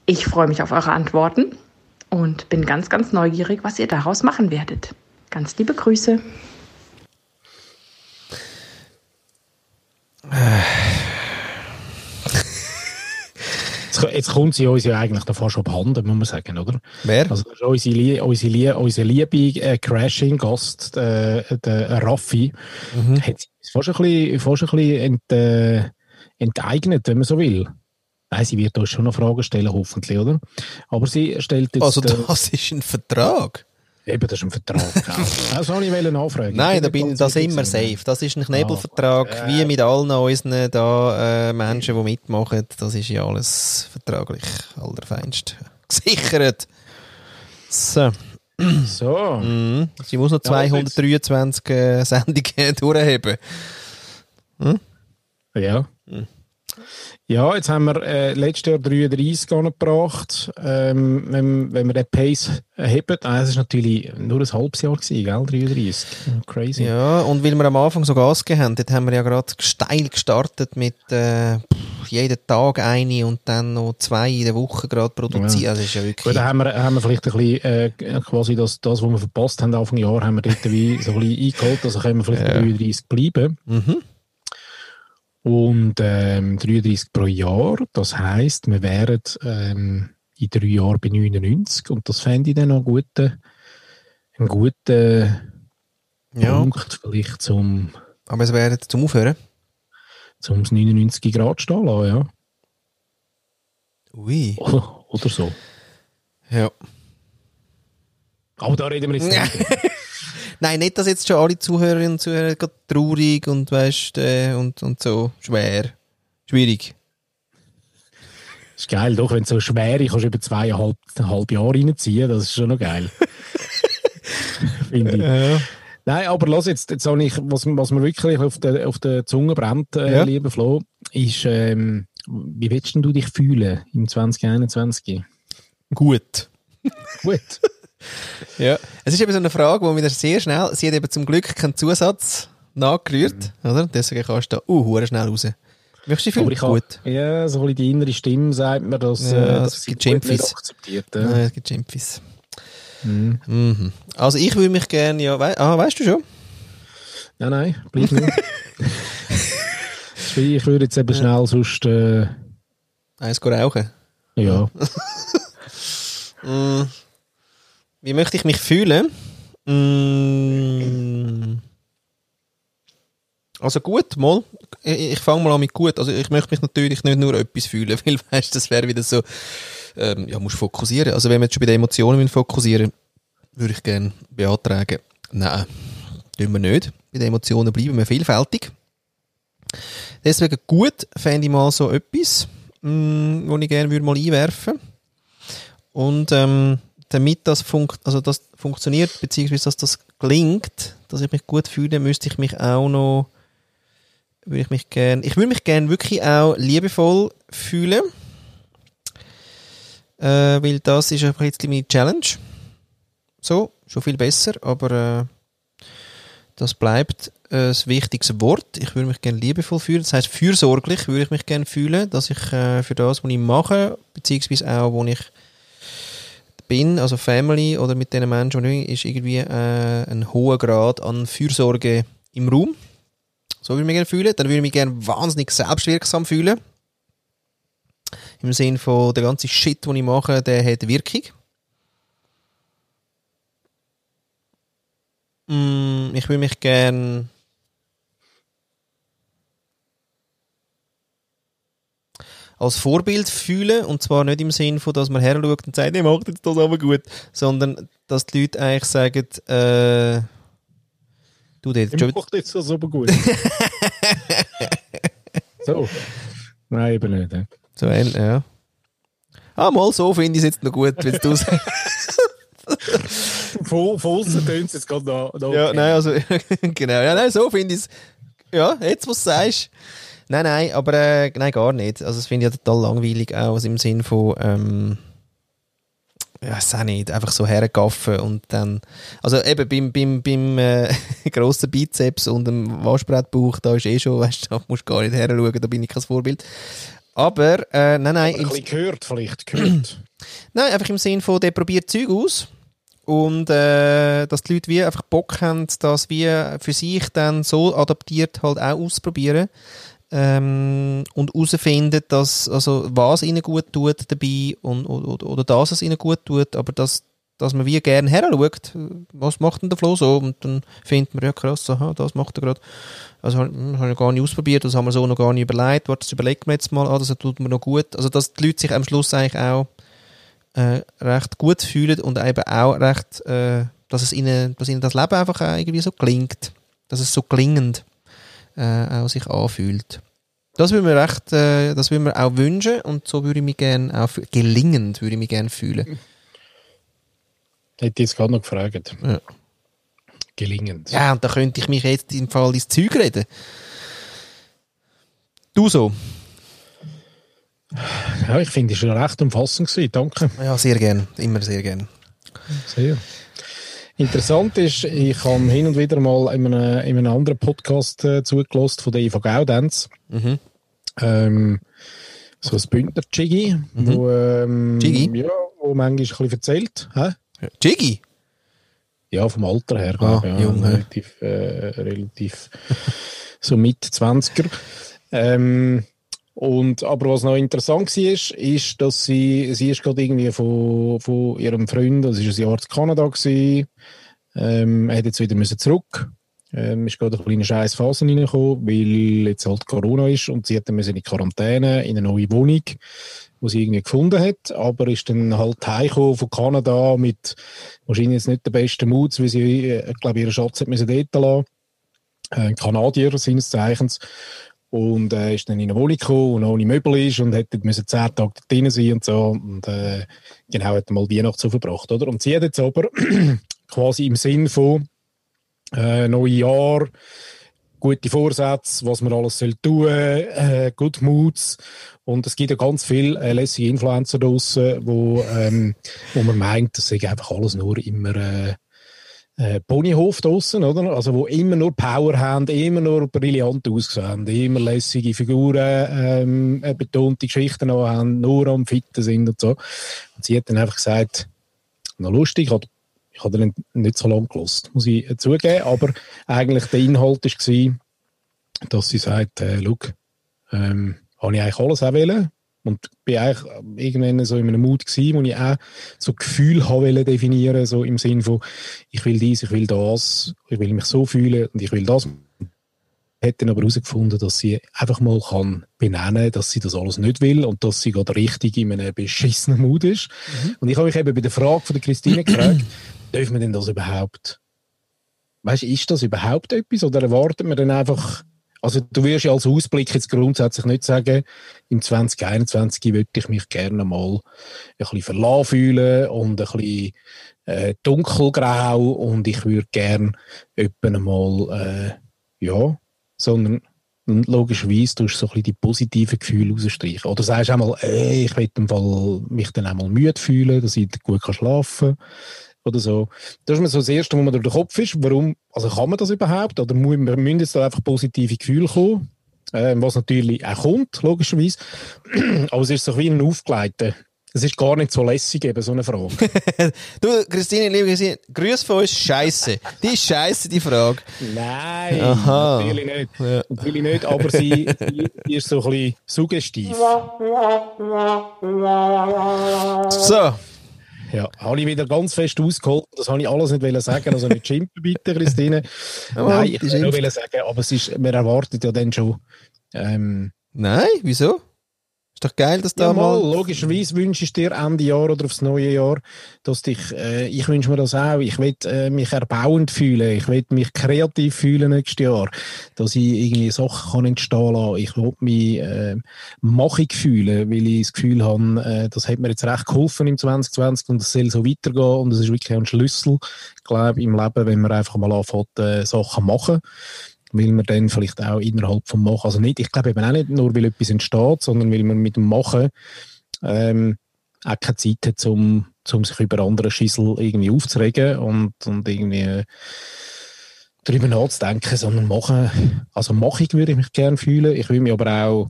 Ich freue mich auf eure Antworten und bin ganz, ganz neugierig, was ihr daraus machen werdet. Ganz liebe Grüße. Jetzt kommt sie uns ja eigentlich davor schon abhanden, muss man sagen, oder? Wer? Also unsere, unsere, unsere liebe äh, Crashing-Gast, äh, der Raffi, mhm. hat sich fast ein bisschen, fast ein bisschen ent, äh, enteignet, wenn man so will. Nein, sie wird uns schon noch Fragen stellen, hoffentlich, oder? Aber sie stellt jetzt... Also äh, das ist ein Vertrag. Eben, das ist ein Vertrag. genau. *laughs* das wollte ich wollen nachfragen. Nein, da bin ganz das immer gewesen. safe. Das ist ein Knebelvertrag, Ah, wie mit allen unseren da, äh, Menschen, die mitmachen. Das ist ja alles vertraglich allerfeinst *laughs* gesichert. So. So. Mhm. Sie muss noch Ja, also 223 äh, Sendungen *laughs* durchheben. Ja. Ja, jetzt haben wir äh, letztes Jahr 33 angebracht. Ähm, wenn, wenn wir den Pace heben, ah, das ist natürlich nur ein halbes Jahr gewesen, gell? 33. Crazy. Ja, und weil wir am Anfang so Gas gegeben haben, dort haben wir ja gerade steil gestartet mit äh, jeden Tag eine und dann noch zwei in der Woche gerade produzieren. Ja. Also ist ja Gut, wirklich... dann haben wir, haben wir vielleicht ein bisschen, äh, quasi das, das, was wir verpasst haben Anfang Jahr, haben wir dort wie so ein bisschen eingeholt, also können wir vielleicht bei 33 bleiben. Mhm. Und ähm, 33 pro Jahr, das heisst, wir wären ähm, in drei Jahren bei 99 und das fände ich dann noch einen guten, einen guten Ja, Punkt, vielleicht zum, aber es wäre zum Aufhören. zum 99 Grad stehen lassen, ja. Ui. Oder, *laughs* oder so. Ja. Aber da reden wir jetzt nicht. *laughs* Nein, nicht, dass jetzt schon alle Zuhörerinnen und Zuhörer traurig und weißt äh, und, und so schwer. Schwierig. Das ist geil, doch, wenn es so schwer ist, kannst du über zweieinhalb eineinhalb Jahre reinziehen, das ist schon noch geil. *laughs* Finde ich. Ja. Nein, aber lass jetzt, jetzt habe ich, was, was mir wirklich auf der, auf der Zunge brennt, äh, Ja. lieber Flo, ist, ähm, wie willst denn du dich fühlen im 2021? Gut. Gut. Ja. Es ist eben so eine Frage, wo wieder sehr schnell, sie hat eben zum Glück keinen Zusatz nachgerührt, oder? Deswegen kannst du da, uh, schnell raus. Möchtest du aber dich ich Gut. ja, so ein die innere Stimme sagt mir, dass, Ja, äh, es dass sie gibt Schimpfis. akzeptiert. Ja. Nein, es gibt Schimpfis. Mhm. Mhm. Also ich würde mich gerne, ja, wei ah, weißt du schon? Nein, nein, bleib nur. *laughs* ich würde jetzt eben schnell sonst, äh, Eins rauchen. ja. *laughs* Mm. Wie möchte ich mich fühlen? Mm. Also gut, mal. Ich, ich fange mal an mit gut. Also ich möchte mich natürlich nicht nur etwas fühlen, *laughs* weil weißt, das wäre wieder so, ähm, ja, musst fokussieren. Also wenn wir jetzt schon bei den Emotionen fokussieren, würde ich gerne beantragen, nein, tun wir nicht. Bei den Emotionen bleiben wir vielfältig. Deswegen gut fände ich mal so etwas, mm, wo ich gerne würde mal einwerfen und ähm, damit das, funkt, also das funktioniert, beziehungsweise dass das gelingt, dass ich mich gut fühle, müsste ich mich auch noch, würde ich mich gern, ich würde mich gern wirklich auch liebevoll fühlen, äh, weil das ist ein bisschen meine Challenge. So, schon viel besser, aber äh, das bleibt äh, das wichtigste Wort. Ich würde mich gerne liebevoll fühlen. Das heißt, fürsorglich würde ich mich gerne fühlen, dass ich äh, für das, was ich mache, beziehungsweise auch, wo ich bin, also Family oder mit den Menschen, ist irgendwie äh, ein hoher Grad an Fürsorge im Raum. So würde ich mich gerne fühlen. Dann würde ich mich gerne wahnsinnig selbstwirksam fühlen. Im Sinne von, der ganze Shit, den ich mache, der hat Wirkung. Mm, ich würde mich gerne als Vorbild fühlen und zwar nicht im Sinn von, dass man her und sagt, ich macht jetzt das aber gut, sondern dass die Leute eigentlich sagen, äh, du der Ich mache jetzt das aber gut. *laughs* so. Nein, eben nicht. ja. so ein, ja. Ah, mal so finde ich es jetzt noch gut, wenn du sagst. Von, von außen tönt es jetzt gerade noch. noch Ja, okay. nein, also, *laughs* genau. Ja, nein, so finde ich es. Ja, jetzt, was du sagst. Nein, nein, aber äh, nein, gar nicht. Also, das finde ich ja total langweilig auch, also im Sinn von, ähm, ja, ist auch nicht, einfach so hergaffen und dann, also eben beim, beim, beim äh, *laughs* grossen Bizeps und dem Waschbrettbauch, da ist eh schon, weißt du, da musst du gar nicht her schauen, da bin ich kein Vorbild. Aber, äh, nein, nein, Ein im, bisschen gehört vielleicht, gehört. *clears throat* Nein, einfach im Sinn von, der probiert Zeug aus. Und äh, dass die Leute wie einfach Bock haben, das wie für sich dann so adaptiert halt auch ausprobieren. Ähm, und herausfinden, dass, also, was ihnen gut tut dabei und, oder, oder das, was ihnen gut tut, aber dass dass man wie gerne her schaut, was macht denn der Flo so? Und dann findet man, ja krass, aha, das macht er gerade. Also hm, habe ich gar nicht ausprobiert, das haben wir so noch gar nicht überlegt. Warte, das überlegen wir jetzt mal, ah, das tut mir noch gut. Also dass die Leute sich am Schluss eigentlich auch äh, recht gut fühlen und eben auch recht, äh, dass es ihnen, dass ihnen das Leben einfach auch irgendwie so klingt. Dass es so klingend äh, auch sich anfühlt. Das würde mir äh, das würde mir auch wünschen und so würde ich mich gerne auch, gelingend würde ich mich gerne fühlen. Hätte ich jetzt gerade noch gefragt. Ja. Gelingend. Ja, und da könnte ich mich jetzt im Fall ins Zeug reden. Du so? Ja, ich finde, es war recht umfassend. Gewesen. Danke. Ja, sehr gern. Immer sehr gern. Sehr. Interessant ist, ich habe hin und wieder mal in einem, in einem anderen Podcast äh, zugelassen von der Eva Gaudenz. Mhm. Ähm, so ein Bündner Jiggy, Mhm. wo, ähm, Jiggy? Ja, wo manchmal ein bisschen erzählt. Hä? Jiggy? Ja, vom Alter her, Ah. Ja, jung, relativ, äh, relativ *laughs* so mit 20er. Ähm, und, aber was noch interessant war, ist, dass sie, sie ist gerade irgendwie von, von ihrem Freund, das ist ein Jahr in Kanada gewesen, ähm, hat jetzt wieder müssen zurück. Ähm, ist gerade eine kleine scheiß Phase reingekommen, weil jetzt halt Corona ist und sie hat dann müssen in Quarantäne in eine neue Wohnung, die sie irgendwie gefunden hat, aber ist dann halt heimgekommen von Kanada mit wahrscheinlich jetzt nicht der besten Mut, weil sie, äh, glaube ihren Schatz hat müssen dort lassen. Äh, Kanadier seines Zeichens. Und äh, ist dann in eine Wohnung gekommen und ohne Möbel ist und hätte müssen zehn Tage dort drin sein und so. Und äh, genau hat mal die Nacht so verbracht, oder? Und sie hat jetzt aber *clears throat* quasi im Sinn von äh, neue Jahr, gute Vorsätze, was man alles soll tun, äh, Good Moods. Und es gibt ja ganz viele äh, lässige Influencer draussen, wo, ähm, wo man meint, das sei einfach alles nur immer äh, äh, Ponyhof draussen, oder? Also, wo immer nur Power haben, immer nur brillant aussehen, immer lässige Figuren, ähm, äh, betonte Geschichten auch haben, nur am Fitten sind und so. Und sie hat dann einfach gesagt, noch lustig, ich habe den nicht so lange gelost, muss ich äh, zugeben, aber eigentlich der Inhalt war, dass sie sagt, äh, schau, ähm, habe ich eigentlich alles auch wollen und bin eigentlich irgendwann so in einem Mut gewesen, wo ich auch so Gefühl habe definieren, so im Sinn von, ich will dies, ich will das, ich will mich so fühlen und ich will das. Hat dann aber herausgefunden, dass sie einfach mal kann benennen, dass sie das alles nicht will und dass sie gerade richtig in einem beschissenen Mut ist. Und ich habe mich eben bei der Frage von der Christine gefragt, *clears throat* dürfen wir denn das überhaupt? Weißt du, ist das überhaupt etwas oder erwartet man dann einfach, also du wirst ja als Ausblick jetzt grundsätzlich nicht sagen, im 2021 würde ich mich gerne mal ein bisschen verlassen fühlen und ein bisschen äh, dunkelgrau und ich würde gerne jemanden mal, äh, ja, sondern logischerweise tust du so ein bisschen die positiven Gefühle rausstreichen. Oder sagst auch mal, ey, ich will im Fall mich dann auch mal müde fühlen, dass ich gut schlafen kann oder so. Das ist mir so das Erste, was mir durch den Kopf ist. Warum, also kann man das überhaupt? Oder mu- wir müssen jetzt da einfach positive Gefühle kommen? Ähm, was natürlich auch kommt, logischerweise. *clears throat* Aber es ist so wie ein Aufgleiten. Es ist gar nicht so lässig, eben so eine Frage. *laughs* Du, Christine, liebe Christine, Grüß von uns, Scheiße. Die ist Scheiße, die Frage. Nein, Aha. natürlich nicht. Ja. Natürlich nicht, aber sie, sie, sie ist so ein bisschen suggestiv. *laughs* So. Ja, habe ich wieder ganz fest ausgeholt. Das habe ich alles nicht sagen. Also nicht schimpfen bitte, Christine. *laughs* Oh, Nein, ich wollte nur sagen, aber es ist, man erwartet ja dann schon. Ähm, Nein, wieso? Ist doch geil, dass da ja, mal, logischerweise wünsche ich dir Ende Jahr oder aufs neue Jahr, dass dich, äh, ich wünsche mir das auch, ich will äh, mich erbauend fühlen, ich will mich kreativ fühlen nächstes Jahr, dass ich irgendwie Sachen kann entstehen lassen, ich will mich äh, machig fühlen, weil ich das Gefühl habe, äh, das hat mir jetzt recht geholfen im 2020 und es soll so weitergehen und das ist wirklich ein Schlüssel, glaube im Leben, wenn man einfach mal anfängt, äh, Sachen machen weil man dann vielleicht auch innerhalb vom Machen, also nicht, ich glaube eben auch nicht nur, weil etwas entsteht, sondern weil man mit dem Machen ähm, auch keine Zeit hat, um, um sich über andere Schissel irgendwie aufzuregen und, und irgendwie äh, darüber nachzudenken, sondern machen, also machig würde ich mich gerne fühlen, ich will mich aber auch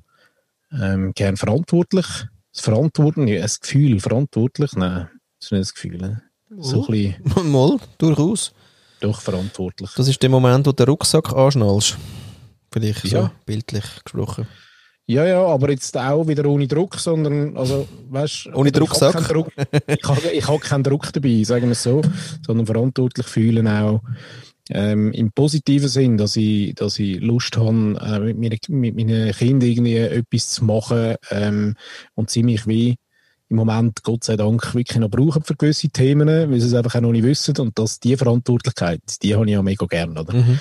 ähm, gerne verantwortlich, das Verantworten, ja, ein Gefühl, verantwortlich, nein, das ist nicht das Gefühl, ne? so ein bisschen *laughs* Mal, durchaus. Doch verantwortlich. Das ist der Moment, wo du den Rucksack anschnallst. Vielleicht so Ja. bildlich gesprochen. Ja, ja, aber jetzt auch wieder ohne Druck, sondern, also, weißt Ohne Drucksack. Ich habe Druck, ich habe, ich habe keinen Druck dabei, sagen wir es so, sondern verantwortlich fühlen auch ähm, im positiven Sinn, dass ich, dass ich Lust habe, äh, mit, meinen, mit meinen Kindern irgendwie etwas zu machen ähm, und sie mich wie im Moment, Gott sei Dank, wirklich noch brauchen für gewisse Themen, weil sie es einfach auch noch nicht wissen und dass die Verantwortlichkeit, die habe ich ja mega gern, oder? Mhm.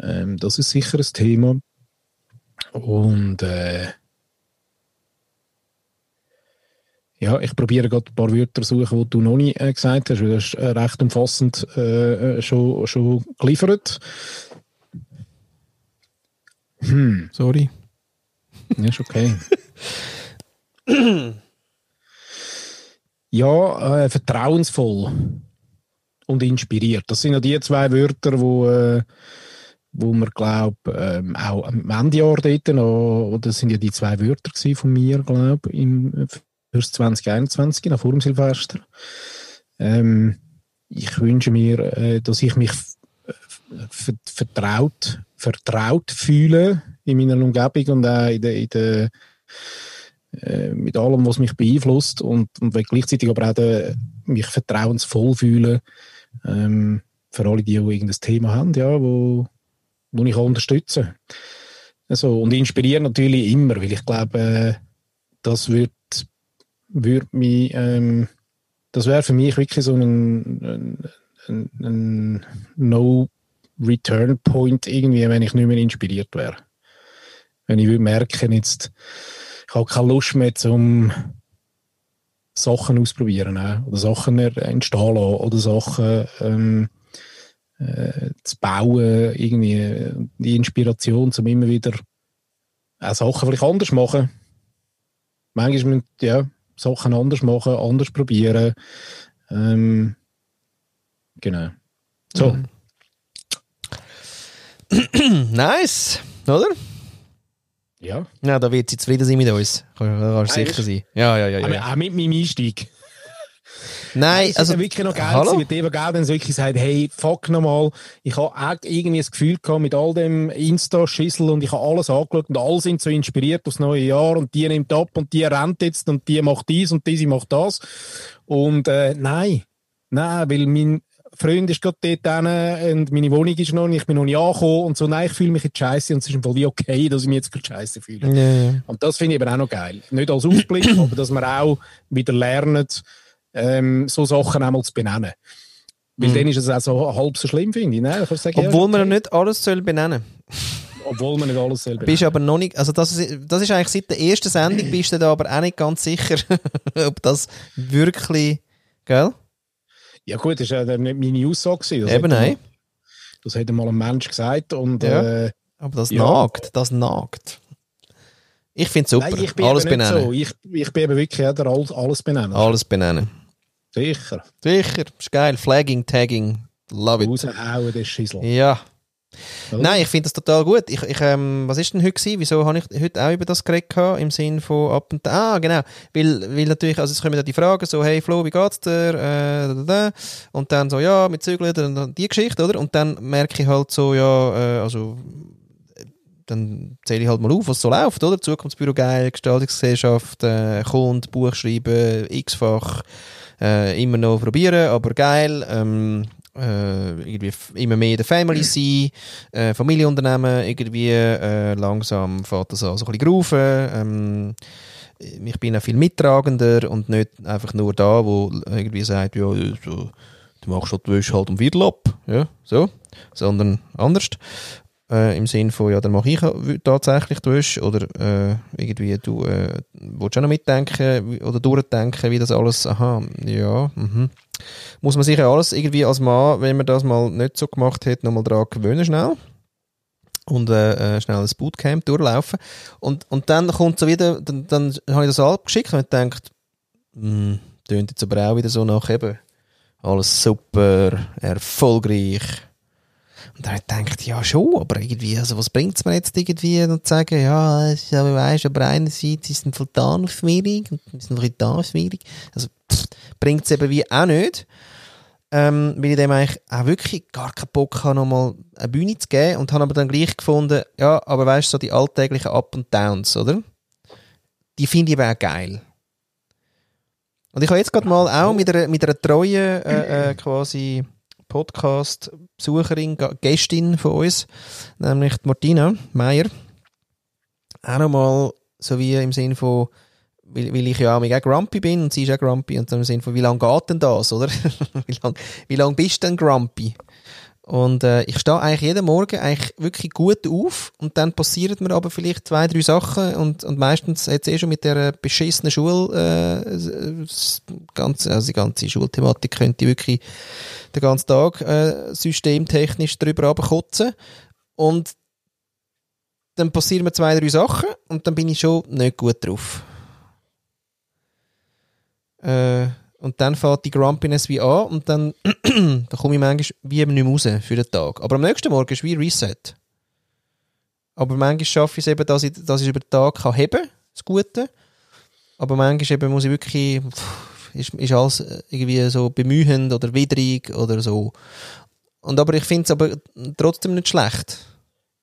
Ähm, das ist sicher ein Thema. Und äh, ja, ich probiere gerade ein paar Wörter zu suchen, die du noch nicht äh, gesagt hast, weil das ist äh, recht umfassend äh, äh, schon, schon geliefert. Hm, Sorry. ja, ist okay. *clears throat* *clears throat* ja, äh, vertrauensvoll und inspiriert. Das sind ja die zwei Wörter, wo, äh, wo man glaube ähm, auch am Endejahr dort noch, das sind ja die zwei Wörter von mir, glaube im fürs 2021, noch vor dem Silvester. Ähm, ich wünsche mir, äh, dass ich mich ver vertraut, vertraut fühle in meiner Umgebung und auch in der, in der äh, mit allem, was mich beeinflusst und, und gleichzeitig aber auch mich vertrauensvoll fühle ähm, für alle die, die irgendein Thema haben, ja, wo, wo ich unterstützen kann. Also, und inspirieren natürlich immer, weil ich glaube, das wird, wird mich, ähm, das wäre für mich wirklich so ein, ein, ein, ein No-Return-Point irgendwie, wenn ich nicht mehr inspiriert wäre. Wenn ich würde merken, jetzt, habe keine Lust mehr, um Sachen ausprobieren äh, oder Sachen entstehen lassen oder Sachen ähm, äh, zu bauen, irgendwie die Inspiration, um immer wieder auch Sachen vielleicht anders machen. Manchmal müssen ja, Sachen anders machen, anders probieren. Ähm, genau. So. Mhm. *clears throat* nice, oder? Ja. Ja, da wird sie zufrieden sein mit uns. Da kannst du sicher sein. Ja, ja, ja. ja, Auch, ja. auch mit meinem Einstieg. Nein, Es also. ja wirklich noch geil, Hallo? dann so wirklich sagt, hey, fuck nochmal, ich habe auch irgendwie das Gefühl gehabt mit all dem Insta-Schissel und ich habe alles angeschaut und alle sind so inspiriert aufs neue Jahr und die nimmt ab und die rennt jetzt und die macht dies und diese macht das. Und äh, nein, nein, weil mein Freund ist gerade dort hin und meine Wohnung ist noch nicht, ich bin noch nicht angekommen und so, nein, ich fühle mich jetzt scheiße und es ist im Fall wie okay, dass ich mich jetzt gerade scheiße fühle. Ja, ja. Und das finde ich aber auch noch geil. Nicht als Ausblick, *coughs* aber dass wir auch wieder lernen, ähm, so Sachen einmal zu benennen. Weil dann ist es auch so halb so schlimm, finde ich. Nein, ich sagen, ja, Obwohl man okay. nicht alles soll benennen Obwohl man nicht alles selber Bist aber noch nicht, also das ist, das ist eigentlich seit der ersten Sendung bist du da aber auch nicht ganz sicher, *laughs* ob das wirklich, gell? Ja gut, das war ja nicht meine Aussage. Das Eben nein. Mal, das hat mal ein Mensch gesagt. Und, Ja. äh, Aber das Ja. nagt, das nagt. Ich finde super. nein, ich bin alles benennen. so. Ich, ich bin eben wirklich der alles, alles benennen. Alles benennen. Sicher. Sicher, ist geil. Flagging, Tagging, love it. Raushauen, das Schissel. Ja. Oder? Nein, ich finde das total gut. Ich, ich, ähm, was ist denn heute gewesen? Wieso habe ich heute auch über das geredet gehabt? Im Sinn von ab und Ah, genau. Weil, weil natürlich, also es kommen ja die Fragen so, hey Flo, wie geht's dir? Äh, da, da, da. Und dann so, ja, mit Zügeln, dann die Geschichte, oder? Und dann merke ich halt so, ja, äh, also dann zähle ich halt mal auf, was so läuft, oder? Zukunftsbüro geil, Gestaltungsgesellschaft, äh, Kunde, Buch schreiben, x-fach, äh, immer noch probieren, aber geil. Ähm, äh, irgendwie immer mehr in der Family *clears throat* sein, äh, Familienunternehmen, irgendwie äh, langsam fährt das an so ein bisschen graufen. Ähm, ich bin auch viel mittragender und nicht einfach nur da, wo irgendwie sagt, ja, so, du machst halt die Wäsche halt um Viertel ab, ja, so, sondern anders. Äh, Im Sinn von, ja, dann mache ich tatsächlich die oder äh, irgendwie, du äh, willst auch noch mitdenken oder durchdenken, wie das alles, aha, ja, mhm. Muss man sich ja alles irgendwie als Mann, wenn man das mal nicht so gemacht hat, nochmal dran gewöhnen schnell und äh, äh, schnell ein Bootcamp durchlaufen. Und, und dann kommt so wieder, dann, dann habe ich das abgeschickt und gedacht, hm, tönt jetzt aber auch wieder so nach eben, alles super, erfolgreich. Und dann ich gedacht, ja schon, aber irgendwie, also was bringt es mir jetzt irgendwie, und zu sagen, ja, es ist aber, aber einerseits ist ein noch schwierig und ist ein da schwierig. Also bringt es eben wie auch nicht. ähm, weil ich dem eigentlich auch wirklich gar keinen Bock habe, nochmal eine Bühne zu geben und habe aber dann gleich gefunden, ja, aber weißt du, so die alltäglichen Up und Downs, oder? Die finde ich aber auch geil. Und ich habe jetzt gerade mal auch mit einer, mit einer treuen äh, äh, quasi Podcast-Besucherin, Gästin von uns, nämlich Martina Meier, auch nochmal so wie im Sinn von, weil, weil ich ja auch mega grumpy bin und sie ist auch grumpy und dann im Sinn von, wie lange geht denn das, oder? *laughs* wie lange wie lang bist du denn grumpy? Und äh, ich stehe eigentlich jeden Morgen eigentlich wirklich gut auf und dann passieren mir aber vielleicht zwei, drei Sachen und, und meistens hat es eh schon mit der beschissenen Schule, äh, ganze, also die ganze Schulthematik könnte ich wirklich den ganzen Tag äh, systemtechnisch drüber abkotzen. Und dann passieren mir zwei, drei Sachen und dann bin ich schon nicht gut drauf. Äh, und dann fährt die Grumpiness wie an und dann *clears throat* da komme ich manchmal wie eben nicht mehr raus für den Tag. Aber am nächsten Morgen ist wie Reset. Aber manchmal schaffe ich es eben, dass ich, dass ich über den Tag kann heben kann, das Gute. Aber manchmal eben muss ich wirklich, ist, ist alles irgendwie so bemühend oder widrig oder so. Und aber ich finde es aber trotzdem nicht schlecht.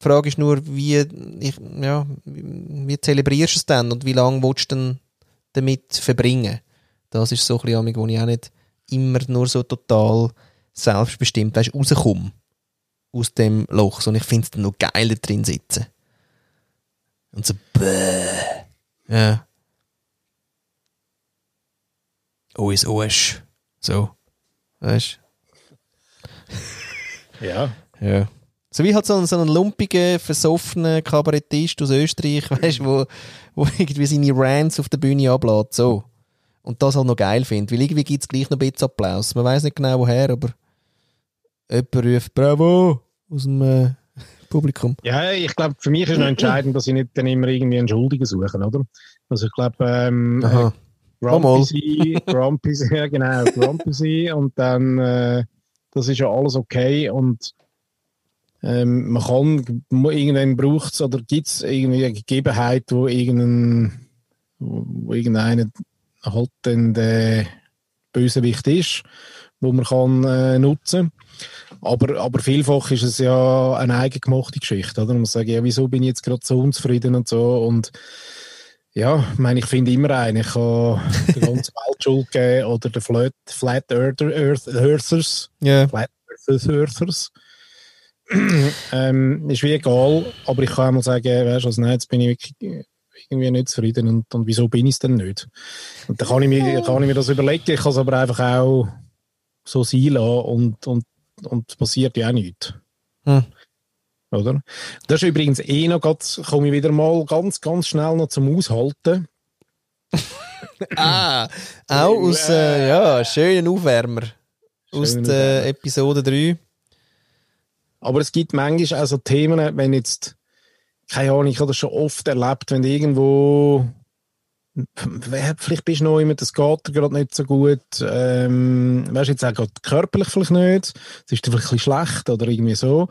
Die Frage ist nur, wie, ich, ja, wie zelebrierst du es dann und wie lange willst du denn damit verbringen? Das ist so ein bisschen, wo ich auch nicht immer nur so total selbstbestimmt weißt, rauskomme aus dem Loch. Und ich finde es dann noch geiler drin sitzen. Und so, bäh. Ja. OS, OS. So. Weißt *laughs* Ja. Ja. So wie halt so ein, so ein lumpiger, versoffener Kabarettist aus Österreich, *laughs* weißt du, wo, wo irgendwie seine Rants auf der Bühne ablädt. So und das halt noch geil finde. Weil irgendwie gibt es gleich noch ein bisschen Applaus. Man weiß nicht genau woher, aber jemand ruft Bravo aus dem äh, *laughs* Publikum. Ja, ich glaube, für mich ist noch entscheidend, dass ich nicht dann immer irgendwie einen Schuldigen suche, oder? Also ich glaube, ähm, äh, Grumpy sein, Grumpy sein, *laughs* ja genau, Grumpy sein und dann, äh, das ist ja alles okay und ähm, man kann, irgendwann braucht es oder gibt es irgendwie eine Gegebenheit, wo irgendein, wo, wo irgendeiner halt dann der Bösewicht ist, wo man kann äh, nutzen aber, aber vielfach ist es ja eine eigengemachte Geschichte, oder? Man muss sagen, ja, wieso bin ich jetzt gerade so unzufrieden und so und ja, ich meine, ich finde immer einen. Ich kann *laughs* der ganzen Welt Schuld geben oder der Flat, Flat Earther, Earth, Earthers. Ja. Flat Earthers. ähm, ist wie egal, aber ich kann auch mal sagen, weißt du, also nein, jetzt bin ich wirklich irgendwie nicht zufrieden und, und wieso bin ich es denn nicht? Und dann kann ich, mir, kann ich mir das überlegen, ich kann es aber einfach auch so sein lassen und, und, und es passiert ja auch nichts. Hm. Oder? Das ist übrigens eh noch, grad, komme ich wieder mal ganz, ganz schnell noch zum Aushalten. *laughs* ah, auch aus, äh, ja, schönen Aufwärmer. Aus Schönen der Aufwärmer. Episode 3. Aber es gibt manchmal auch so Themen, wenn jetzt, keine Ahnung, ich habe das schon oft erlebt, wenn du irgendwo, vielleicht bist du noch immer, das geht dir gerade nicht so gut, ähm, weißt jetzt auch gerade körperlich vielleicht nicht, es ist dir vielleicht ein bisschen schlecht oder irgendwie so.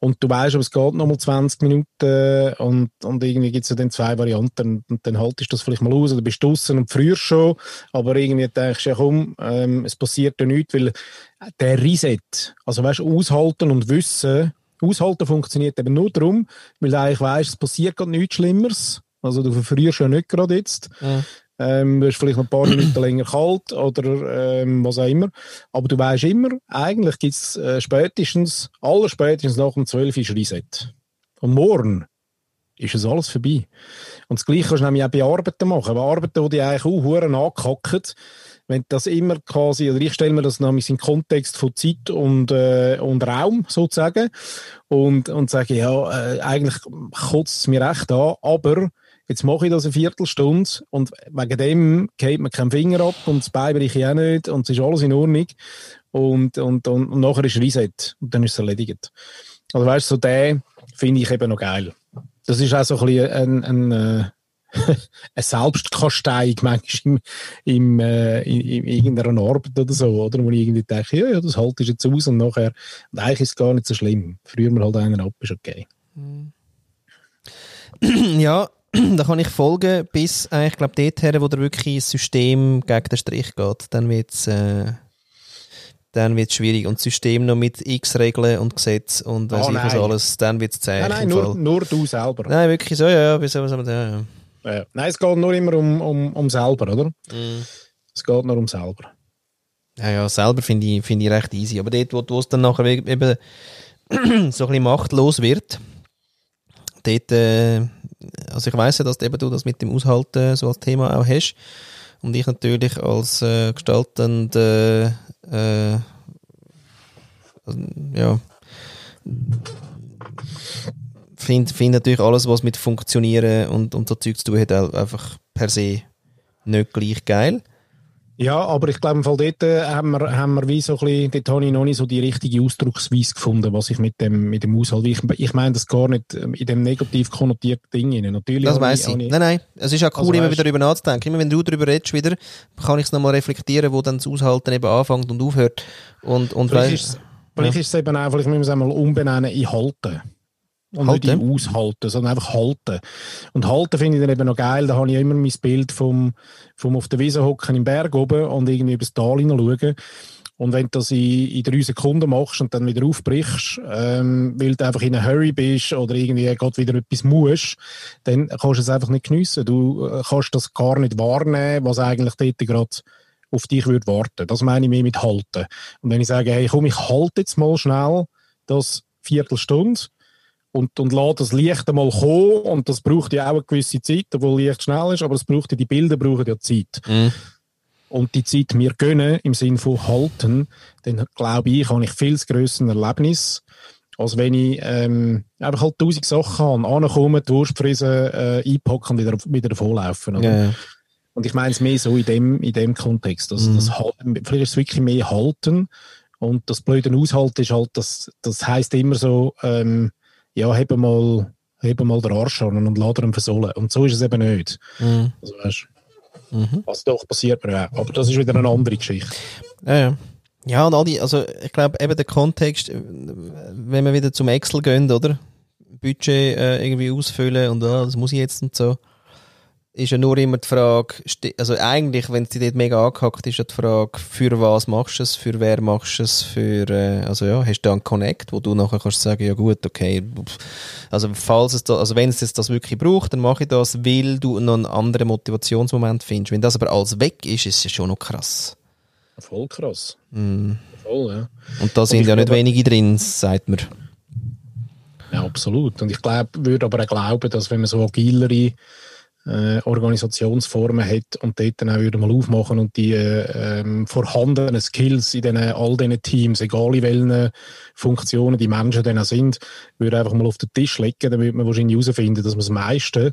Und du weißt, aber es geht noch mal 20 Minuten und, und irgendwie gibt es ja dann zwei Varianten und dann haltest du das vielleicht mal aus oder bist draußen und früher schon, aber irgendwie denkst du, ja komm, ähm, es passiert ja nichts, weil der Reset, also weißt du, aushalten und wissen, aushalten funktioniert eben nur darum, weil du eigentlich weißt, es passiert gerade nichts Schlimmeres. Also du verfrierst ja nicht gerade jetzt. Ja. Ähm, du bist vielleicht noch ein paar Minuten länger kalt oder ähm, was auch immer. Aber du weißt immer, eigentlich gibt es äh, spätestens, aller spätestens nach dem 12 ist Reset. Und morgen ist es alles vorbei. Und das Gleiche kannst du nämlich auch bei Arbeiten machen. Bei Arbeiten, die dich eigentlich auch Huren ankacken, wenn das immer quasi, oder ich stelle mir das nämlich in den Kontext von Zeit und, äh, und Raum sozusagen und, und sage, ja, äh, eigentlich kotzt es mir recht an, aber jetzt mache ich das eine Viertelstunde und wegen dem geht mir kein Finger ab und das Bein ich auch nicht und es ist alles in Ordnung und, und, und, und nachher ist Reset und dann ist es erledigt. Also weißt du, so den finde ich eben noch geil. Das ist auch so ein bisschen ein, ein, äh, *laughs* eine Selbstkasteiung manchmal im, im, äh, in, in irgendeiner Arbeit oder so, oder? Wo ich irgendwie denke, ja, ja, das halte ich jetzt aus und nachher, und eigentlich ist es gar nicht so schlimm. Früher mal halt einen ab, ist okay. *clears throat* ja, *clears throat* da kann ich folgen, bis äh, ich glaube dort her, wo der wirklich das System gegen den Strich geht. Dann wird es äh, dann schwierig. Und das System noch mit x Regeln und Gesetz und weiß Ah, ich was alles, dann wird es zäh. Nein, nein, nur, nur du selber. Nein, wirklich so, ja, ja, man ja, ja. Ja. Nein, es geht nur immer um, um, um selber, oder? Mhm. Es geht nur um selber. Ja, ja, selber finde ich, finde ich recht easy. Aber dort, wo, es dann nachher eben *clears throat* so ein bisschen machtlos wird, dort, äh, also ich weiss ja, dass eben du das mit dem Aushalten so als Thema auch hast. Und ich natürlich als äh, gestaltender, äh, also, ja, finde find natürlich alles, was mit Funktionieren und, und so Zeug zu tun hat, einfach per se nicht gleich geil. Ja, aber ich glaube, im Fall dort äh, haben wir, haben wir wie so ein bisschen, dort habe ich noch nicht so die richtige Ausdrucksweise gefunden, was ich mit dem, mit dem Aushalt, ich, ich meine das gar nicht in dem negativ konnotierten Ding rein. Natürlich Das weiss ich. habe Nein, nein. Es ist auch cool, Also immer wieder darüber nachzudenken. Immer wenn du darüber redest, wieder, kann ich es nochmal reflektieren, wo dann das Aushalten eben anfängt und aufhört. Und, und Vielleicht ist es vielleicht ist es eben auch, vielleicht müssen wir es einmal umbenennen in Halten. Und nicht Halten? in Aushalten, sondern einfach Halten. Und Halten finde ich dann eben noch geil, da habe ich immer mein Bild vom, vom auf der Wiese hocken im Berg oben und irgendwie übers Tal hineinschauen. Und wenn du das in, in drei Sekunden machst und dann wieder aufbrichst, ähm, weil du einfach in einer Hurry bist oder irgendwie gerade wieder etwas musst, dann kannst du es einfach nicht geniessen. Du äh, kannst das gar nicht wahrnehmen, was eigentlich dort gerade auf dich würde warten. Das meine ich mehr mit halten. Und wenn ich sage, hey, komm, ich halte jetzt mal schnell das Viertelstunde und, und lasse das Licht einmal kommen und das braucht ja auch eine gewisse Zeit, obwohl Licht schnell ist, aber es braucht ja, die Bilder brauchen ja Zeit. Mhm. Und die Zeit mir gönnen, im Sinne von halten, dann glaube ich, habe ich viel grösseres Erlebnis, als wenn ich ähm, einfach halt tausend Sachen habe, ankommen, die Wurst frissen, äh, einpacken und wieder, wieder davonlaufen. Ja, ja. Und ich meine es mehr so in dem, in dem Kontext. Also Mhm. das, vielleicht ist es wirklich mehr halten. Und das blöde Aushalten ist halt, das, das heisst immer so, ähm, ja, hebe mal, hebe mal den Arsch an und lade ihn versohlen. Und so ist es eben nicht. Mhm. Also, weißt, Mhm. also doch, passiert mir auch. Aber das ist wieder eine andere Geschichte. Ja, ja. Ja, und all die, also ich glaube eben der Kontext, äh, wenn wir wieder zum Excel gehen, oder? Budget äh, irgendwie ausfüllen und ah, das muss ich jetzt und so, ist ja nur immer die Frage, also eigentlich, wenn es dir dort mega angehackt ist, ja die Frage, für was machst du es, für wer machst du es, für, äh, also ja, hast du einen Connect, wo du nachher kannst sagen, ja gut, okay, also falls es da, also wenn es jetzt das wirklich braucht, dann mache ich das, weil du noch einen anderen Motivationsmoment findest. Wenn das aber alles weg ist, ist es ja schon noch krass. Voll krass. Mm. Voll, ja. Und da sind ich ja nicht wenige drin, sagt man. Ja, absolut. Und ich glaube, würde aber auch glauben, dass wenn man so agilere äh, Organisationsformen hat und dort dann auch wieder mal aufmachen und die äh, ähm, vorhandenen Skills in den, all diesen Teams, egal in welchen Funktionen die Menschen dann auch sind, würde einfach mal auf den Tisch legen, dann würde man wahrscheinlich herausfinden, dass man das meiste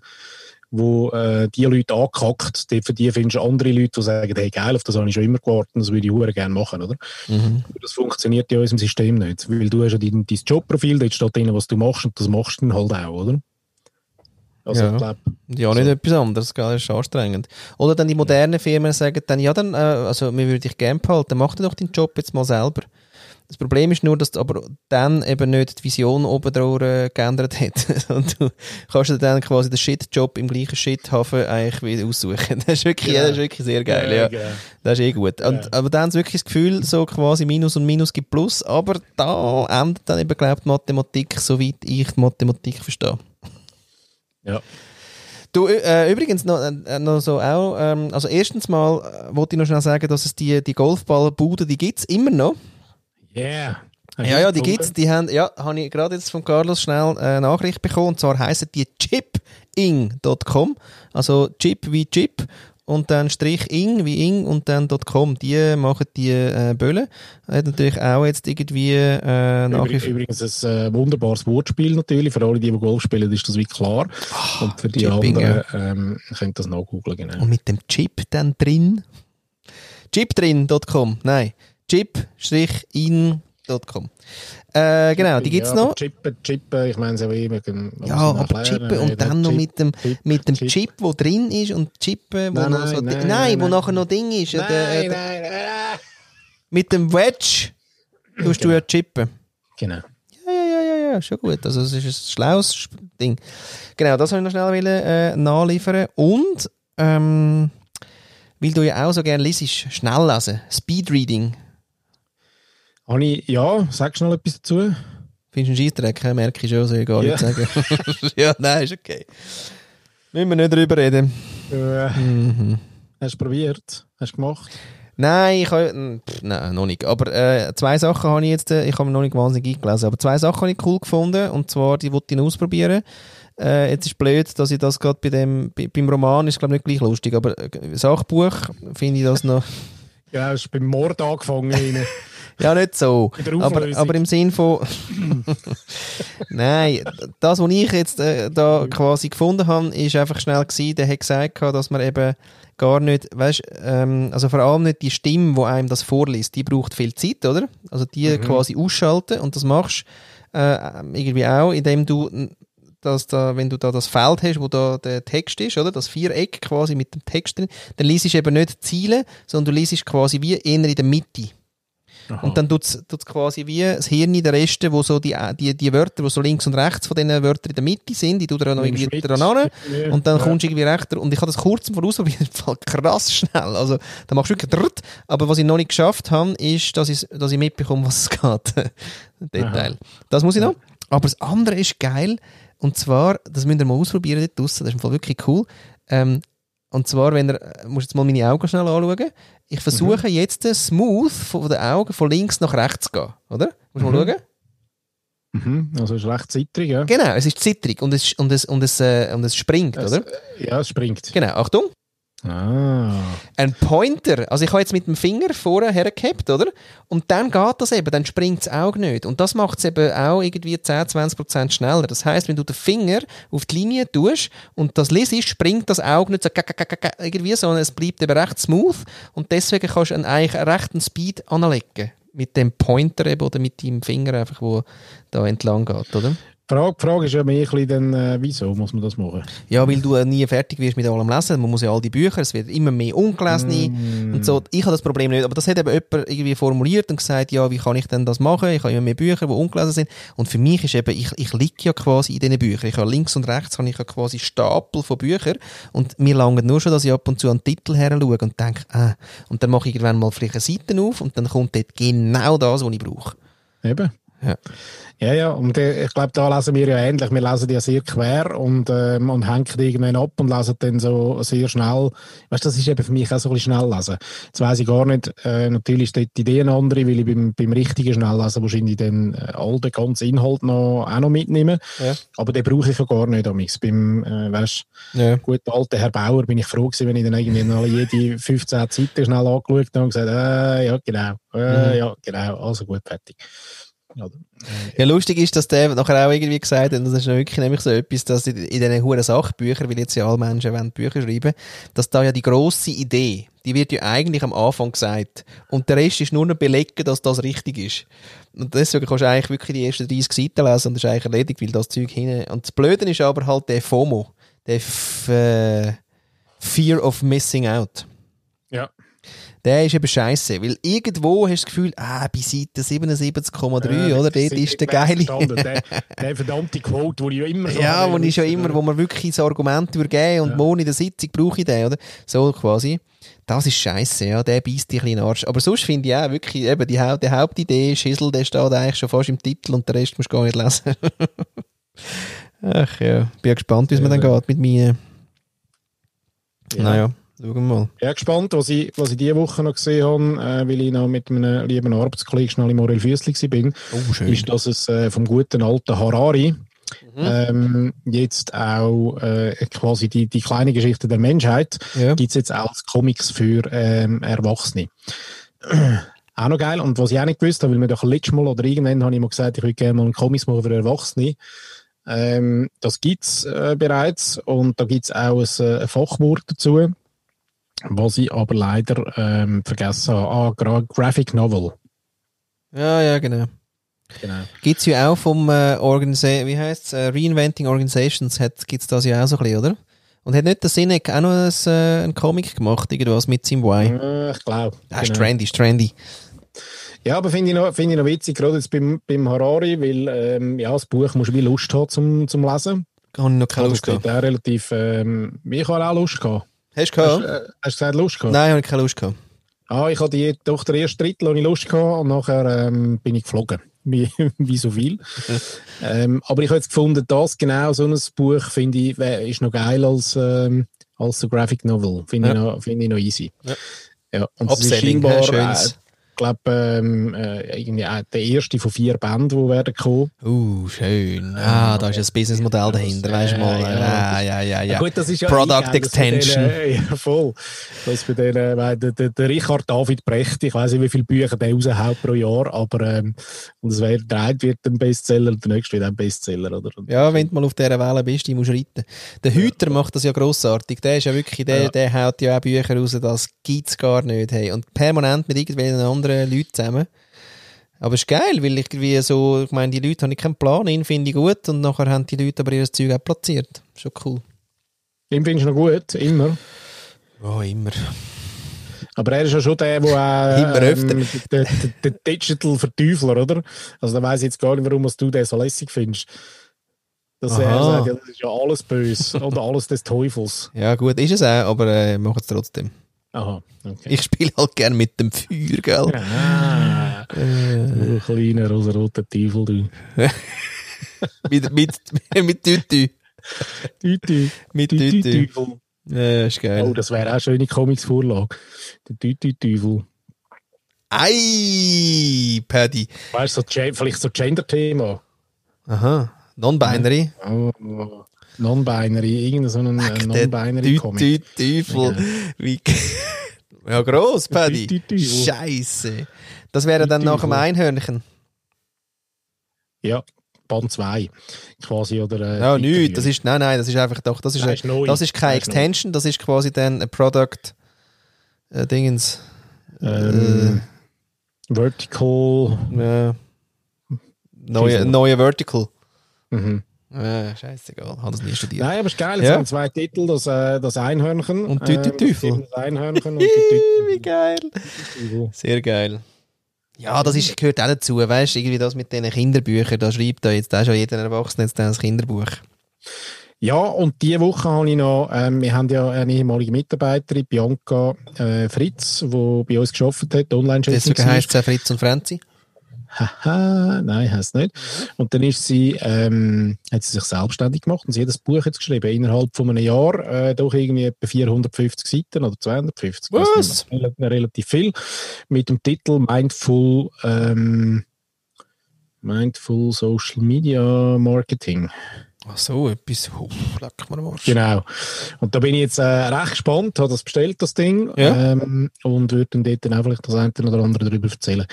wo äh, die Leute angekackt, die, für die findest du andere Leute, die sagen, hey geil, auf das habe ich schon immer gewartet, das würde ich auch gerne machen, oder? Mhm. Das funktioniert ja in unserem System nicht, weil du hast ja dein, dein Jobprofil, dort steht drin, was du machst und das machst du dann halt auch, oder? Also Ja. ich glaube, Ja, nicht So. etwas anderes, gell, das ist anstrengend. Oder dann die modernen Firmen sagen dann, ja, dann, äh, also wir würden dich gerne behalten, mach dir doch deinen Job jetzt mal selber. Das Problem ist nur, dass aber dann eben nicht die Vision oben drüber äh, geändert hat. *laughs* Und du kannst dir dann quasi den Shit-Job im gleichen Shit-Hafen eigentlich wieder aussuchen. Das ist wirklich, Genau. das ist wirklich sehr geil, ja. genau. Das ist eh gut. Und, Ja. Aber dann sie wirklich das Gefühl, so quasi Minus und Minus gibt Plus, aber da endet dann eben, glaube ich, die Mathematik, soweit ich die Mathematik verstehe. Ja. Du, äh, übrigens noch, äh, noch so auch, ähm, also erstens mal äh, wollte ich noch schnell sagen, dass es die, die Golfballbude, die gibt's immer noch. Yeah. Ja, ja, die gibt's, die haben, ja, habe ich gerade jetzt von Carlos schnell äh, eine Nachricht bekommen, und zwar heissen die chiping.com, also Chip wie Chip und dann Strich ing wie ing und dann .com, die machen die äh, Böllen. Hat natürlich auch jetzt irgendwie äh, nach wie Übrigens, ein äh, wunderbares Wortspiel natürlich. Für alle, die, die Golf spielen, ist das wie klar. und für die Chipping, anderen ähm, könnt das nachgoogeln. Genau. Und mit dem Chip dann drin. Chipdrin.com. Nein. Chip-in.com. Äh, genau, die gibt's ja, noch. aber Chippen, chippen, ich meine es auch immer. Ja, aber chippen und dann noch mit dem, Chip, mit dem Chip. Chip, wo drin ist und chippen, wo Nein, noch so, nein, nein, nein, wo nachher noch Ding ist. Nein, der, nein, nein. Mit dem Wedge tust du ja chippen. Genau. Ja, ja, ja, ja, ja, schon gut. Also, es ist ein schlaues Ding. Genau, das wollte ich noch schnell äh, nachliefern. Und, ähm, weil du ja auch so gerne liest, schnell lesen, Speedreading. Habe ich, ja, du noch etwas dazu? Findest du einen Scheissdreck? hä? Merke ich schon, soll ich gar Ja. nicht sagen. *laughs* ja, nein, ist okay. Müssen wir nicht drüber reden. Äh, Mhm. Hast du probiert? Hast du gemacht? Nein, ich habe, pff, nein, noch nicht. Aber äh, zwei Sachen habe ich jetzt, äh, ich habe mir noch nicht wahnsinnig eingelesen, aber zwei Sachen habe ich cool gefunden und zwar, die wollte ich noch ausprobieren. Äh, jetzt ist blöd, dass ich das gerade bei dem, bei, beim Roman ist glaube ich nicht gleich lustig, aber äh, Sachbuch finde ich das noch, *laughs* Ja, hast du beim Mord angefangen. *laughs* ja nicht so, aber, aber im Sinn von, *laughs* nein, das, was ich jetzt äh, da quasi gefunden habe, ist einfach schnell gewesen, der hat gesagt, dass man eben gar nicht, weißt, ähm, also vor allem nicht die Stimme, wo einem das vorliest, die braucht viel Zeit, oder? Also die Mhm. quasi ausschalten und das machst äh, irgendwie auch, indem du dass da, wenn du da das Feld hast, wo da der Text ist, oder? Das Viereck quasi mit dem Text drin, dann liest du eben nicht die Ziele, sondern du liest quasi wie eher in der Mitte. Aha. Und dann tut es quasi wie das Hirn in der Reste, wo so die, die, die Wörter, die so links und rechts von diesen Wörtern in der Mitte sind, die tut er noch irgendwie dran an. Und dann Ja. kommst du irgendwie rechter. Und ich habe das kurz im Voraus *laughs* probiert, im Fall krass schnell. Also, da machst du wirklich drrrt. Aber was ich noch nicht geschafft habe, ist, dass ich, dass ich mitbekomme, *laughs* was es geht. Detail. Das muss ich noch. Aber das andere ist geil. Und zwar, das müsst ihr mal ausprobieren dort draussen. Das ist im Fall wirklich cool. Ähm, und zwar, wenn ihr, äh, musst jetzt mal meine Augen schnell anschauen. Ich versuche jetzt äh, smooth von den Augen von links nach rechts zu gehen. Oder? Musst du mal Mhm. schauen? Mhm, also ist recht zittrig, ja. Genau, es ist zittrig und es, und es, und es, äh, und es springt, Es, oder? Ja, es springt. Genau, Achtung. Ah. Ein Pointer, also ich habe jetzt mit dem Finger vorher hergehabt, oder? Und dann geht das eben, dann springt das Auge nicht. Und das macht es eben auch irgendwie 10-20% schneller. Das heißt, wenn du den Finger auf die Linie tust und das liest, springt das Auge nicht so irgendwie, sondern es bleibt eben recht smooth und deswegen kannst du einen, eigentlich einen rechten Speed anlegen. Mit dem Pointer eben oder mit deinem Finger einfach, wo da entlang geht, oder? Die Frage, die Frage ist ja mehr ein bisschen dann, äh, wieso muss man das machen? Ja, weil du äh, nie fertig wirst mit allem Lesen. Man muss ja all die Bücher, es wird immer mehr ungelesen und so. Ich habe das Problem nicht, aber das hat eben jemand irgendwie formuliert und gesagt, ja, wie kann ich denn das machen? Ich habe immer mehr Bücher, die ungelesen sind. Und für mich ist eben, ich, ich liege ja quasi in diesen Büchern. Ich habe links und rechts habe ich ja quasi Stapel von Büchern und mir langt nur schon, dass ich ab und zu an den Titel her schaue und denke, ah, und dann mache ich irgendwann mal vielleicht eine Seite auf und dann kommt dort genau das, was ich brauche. Eben. Ja. Ja, ja, und ich glaube, da lesen wir ja ähnlich. Wir lesen die ja sehr quer und, ähm, und hängen irgendwann ab und lesen dann so sehr schnell. Weißt du, das ist eben für mich auch so ein bisschen schnell lesen. Jetzt weiss ich gar nicht, äh, natürlich ist die Idee eine andere, weil ich beim, beim richtigen Schnelllesen wahrscheinlich dann äh, all den ganzen Inhalt noch, auch noch mitnehme. Ja. Aber den brauche ich ja gar nicht amix. Beim, äh, weißt, Ja. guten alten Herr Bauer bin ich froh gewesen, wenn ich dann irgendwie noch jede *laughs* 15 Seiten schnell angeschaut habe und gesagt, äh, ja, genau, äh, Mhm. ja, genau, also gut, fertig. Ja, lustig ist, dass der nachher auch irgendwie gesagt hat, und das ist wirklich nämlich so etwas, dass in, in diesen huren Sachbüchern, weil jetzt ja alle Menschen wollen Bücher schreiben, dass da ja die grosse Idee, die wird ja eigentlich am Anfang gesagt. Und der Rest ist nur noch belegen, dass das richtig ist. Und deswegen kannst du eigentlich wirklich die ersten 30 Seiten lesen und das ist eigentlich erledigt, weil das Zeug hin. Und das Blöde ist aber halt der FOMO. Der F äh, Fear of Missing Out. Ja. Der ist eben scheiße, weil irgendwo hast du das Gefühl, ah, bei Seite 77,3, oder? Dort ist der geile. Der, der verdammte Quote, den ich ja immer so Ja, habe wo ich wissen, immer, wo man wirklich das Argument übergeben und Ja. morgen in der Sitzung brauche ich den, oder? So quasi. Das ist scheiße, ja, der beißt dich ein bisschen in den Arsch. Aber sonst finde ich auch wirklich, eben, die, Haupt, die Hauptidee, Schissel, der steht eigentlich schon fast im Titel und der Rest musst du gar nicht lesen. *laughs* Ach ja, bin gespannt, wie es mir dann Ja. geht mit mir. Ja. Naja, schauen wir mal. Ich bin gespannt, was ich, was ich diese Woche noch gesehen habe, äh, weil ich noch mit einem lieben Arbeitskollegen schnell im Morel Füssli bin, Oh, schön. ist, dass es äh, vom guten alten Harari Mhm. ähm, jetzt auch äh, quasi die, die kleine Geschichte der Menschheit Ja. gibt es jetzt auch als Comics für ähm, Erwachsene. *clears throat* auch noch geil. Und was ich auch nicht gewusst habe, weil mir doch letztes Mal oder irgendwann habe ich mal gesagt, ich würde gerne mal einen Comics machen für Erwachsene. Ähm, das gibt es äh, bereits und da gibt es auch ein, äh, ein Fachwort dazu, was ich aber leider ähm, vergessen habe. Ah, Gra Graphic Novel. ja, ja, genau. Genau. Gibt es ja auch vom äh, Organisa wie heißt äh, Reinventing Organizations, gibt es das ja auch so ein bisschen, oder? Und hat nicht der Sinek auch noch ein, äh, einen Comic gemacht, irgendwas mit seinem Y? Äh, ich glaube. Das ist trendy, ist trendy. Ja, aber finde ich, noch, finde ich noch witzig, gerade jetzt beim, beim Harari, weil ähm, ja, das Buch musst du wie Lust haben zum, zum Lesen. Habe ich noch keine Also, Lust relativ, ähm, ich habe auch Lust gehabt. Hast du Hast, gehabt? äh, hast du gesagt Lust gehabt? Nein, habe ich keine Lust gehabt. Ah, ich hatte die, doch der erste Drittel hatte ich Lust gehabt und nachher ähm, bin ich geflogen. *laughs* Wie, wie so viel. *laughs* ähm, aber ich habe jetzt gefunden, das genau so ein Buch finde ich, ist noch geil als, ähm, als so Graphic Novel. Finde ich, Ja. noch- finde ich noch easy. Ja. Ja, und Upselling, scheinbar, schönes. Ich glaube, ähm, äh, der erste von vier Bänden, die werden kommen. Uh, schön. Ah, da ist ein Businessmodell dahinter, weißt du mal. Ja, ja, Ja, ja, ja, ja. gut, das ist ja Product bei Extension. Denen, *laughs* ja, voll. Das bei denen, weil der, der, der Richard David Brecht, ich weiß nicht, wie viele Bücher der raushaut pro Jahr, aber ähm, und es wird, der eine wird ein Bestseller und der nächste wird ein Bestseller, oder? Und, Ja, wenn du mal auf dieser Welle bist, die musst du reiten. Der Hüter macht das ja grossartig. Der ist ja wirklich, der, Ja. der haut ja auch Bücher raus, das gibt's gar nicht. Hey. Und permanent mit irgendwelchen anderen Leuten zusammen. Aber es ist geil, weil ich irgendwie so, ich meine, die Leute haben keinen Plan, ihn finde ich gut und nachher haben die Leute aber ihr Zeug auch platziert. Schon cool. Den findest du noch gut, immer. Oh, immer. Aber er ist ja schon der, der auch ähm, der, der, Digital Verteufler, oder? Also da weiss ich jetzt gar nicht, warum du den so lässig findest. Dass er Aha. sagt, ja, das ist ja alles böse und alles des Teufels. Ja, gut, ist es auch, aber äh, mach es trotzdem. Aha, okay. Ich spiele halt gern mit dem Feuer, gell? Ah, du kleiner rosaroter Teufel, du. *laughs* mit, mit, mit Tütü. Tütü. *laughs* Mit Tütü. Teufel. Ja, ist geil. Oh, das wäre auch eine schöne Comics-Vorlage. Der Tütü Teufel. Ei, Paddy. Weißt du, so, vielleicht so Gender-Thema. Aha. Non-binary. Oh, Non-binary, irgendein so ein äh, Non-binary-Comic. Teufel. Wie ja, gross, Paddy. Scheiße. Das wäre dann nach dem. Einhörnchen. Ja, Band 2 quasi, oder? Äh, Ja, nichts. Das ist, nein, nein, das ist einfach doch, das ist, Nein, ist neu. das ist keine. Extension, das ist quasi dann ein Product äh, Dingens. ähm, Vertical. Ja. Neue, neue Vertical. Mhm. Äh, scheißegal, habe das nie studiert. Nein, aber es ist geil. Es Ja. sind zwei Titel, das, äh, das Einhörnchen. Und Tütü ähm, Teufel. Das Einhörnchen und *laughs* die Wie geil. Teufel. Sehr geil. Ja, das ist, gehört auch dazu, weißt du, irgendwie das mit diesen Kinderbüchern, da schreibt da jetzt auch schon jeder Erwachsene jetzt ein Kinderbuch. Ja, und diese Woche habe ich noch, ähm, wir haben ja eine ehemalige Mitarbeiterin, Bianca äh, Fritz, die bei uns gearbeitet hat, online Deswegen heisst es Fritz und Franzi. Haha, nein, heisst nicht. Und dann ist sie, ähm, hat sie sich selbstständig gemacht und sie hat das Buch jetzt geschrieben, innerhalb von einem Jahr, äh, doch irgendwie etwa 450 Seiten oder 250. ich weiss Was? Relativ viel. Mit dem Titel Mindful, ähm, Mindful Social Media Marketing. Ach so, etwas, oh, leck mir am Arsch. Genau. Und da bin ich jetzt äh, recht gespannt, habe das bestellt, das Ding, Ja. ähm, und würde dann dort dann auch vielleicht das eine oder andere darüber erzählen.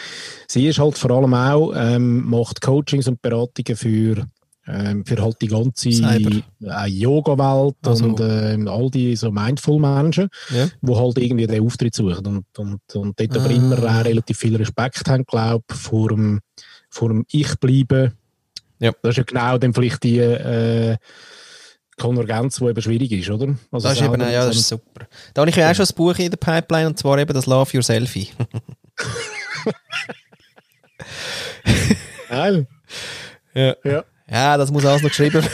Sie ist halt vor allem auch, ähm, macht Coachings und Beratungen für, ähm, für halt die ganze äh, Yoga-Welt Also. und ähm, all die so Mindful-Menschen, Ja. die halt irgendwie den Auftritt suchen und, und, und dort aber Ah. immer auch relativ viel Respekt haben, glaube ich, vor dem, vor dem Ich-Bleiben. Ja. Das ist ja genau dann vielleicht die äh, Konvergenz, die eben schwierig ist, oder? Also Das ist eben, ja, das ist super. Da habe ich ja auch schon ein Buch in der Pipeline, und zwar eben das Love Your Selfie. *laughs* Geil. Ja. Ja. Ja, das muss alles noch geschrieben *laughs*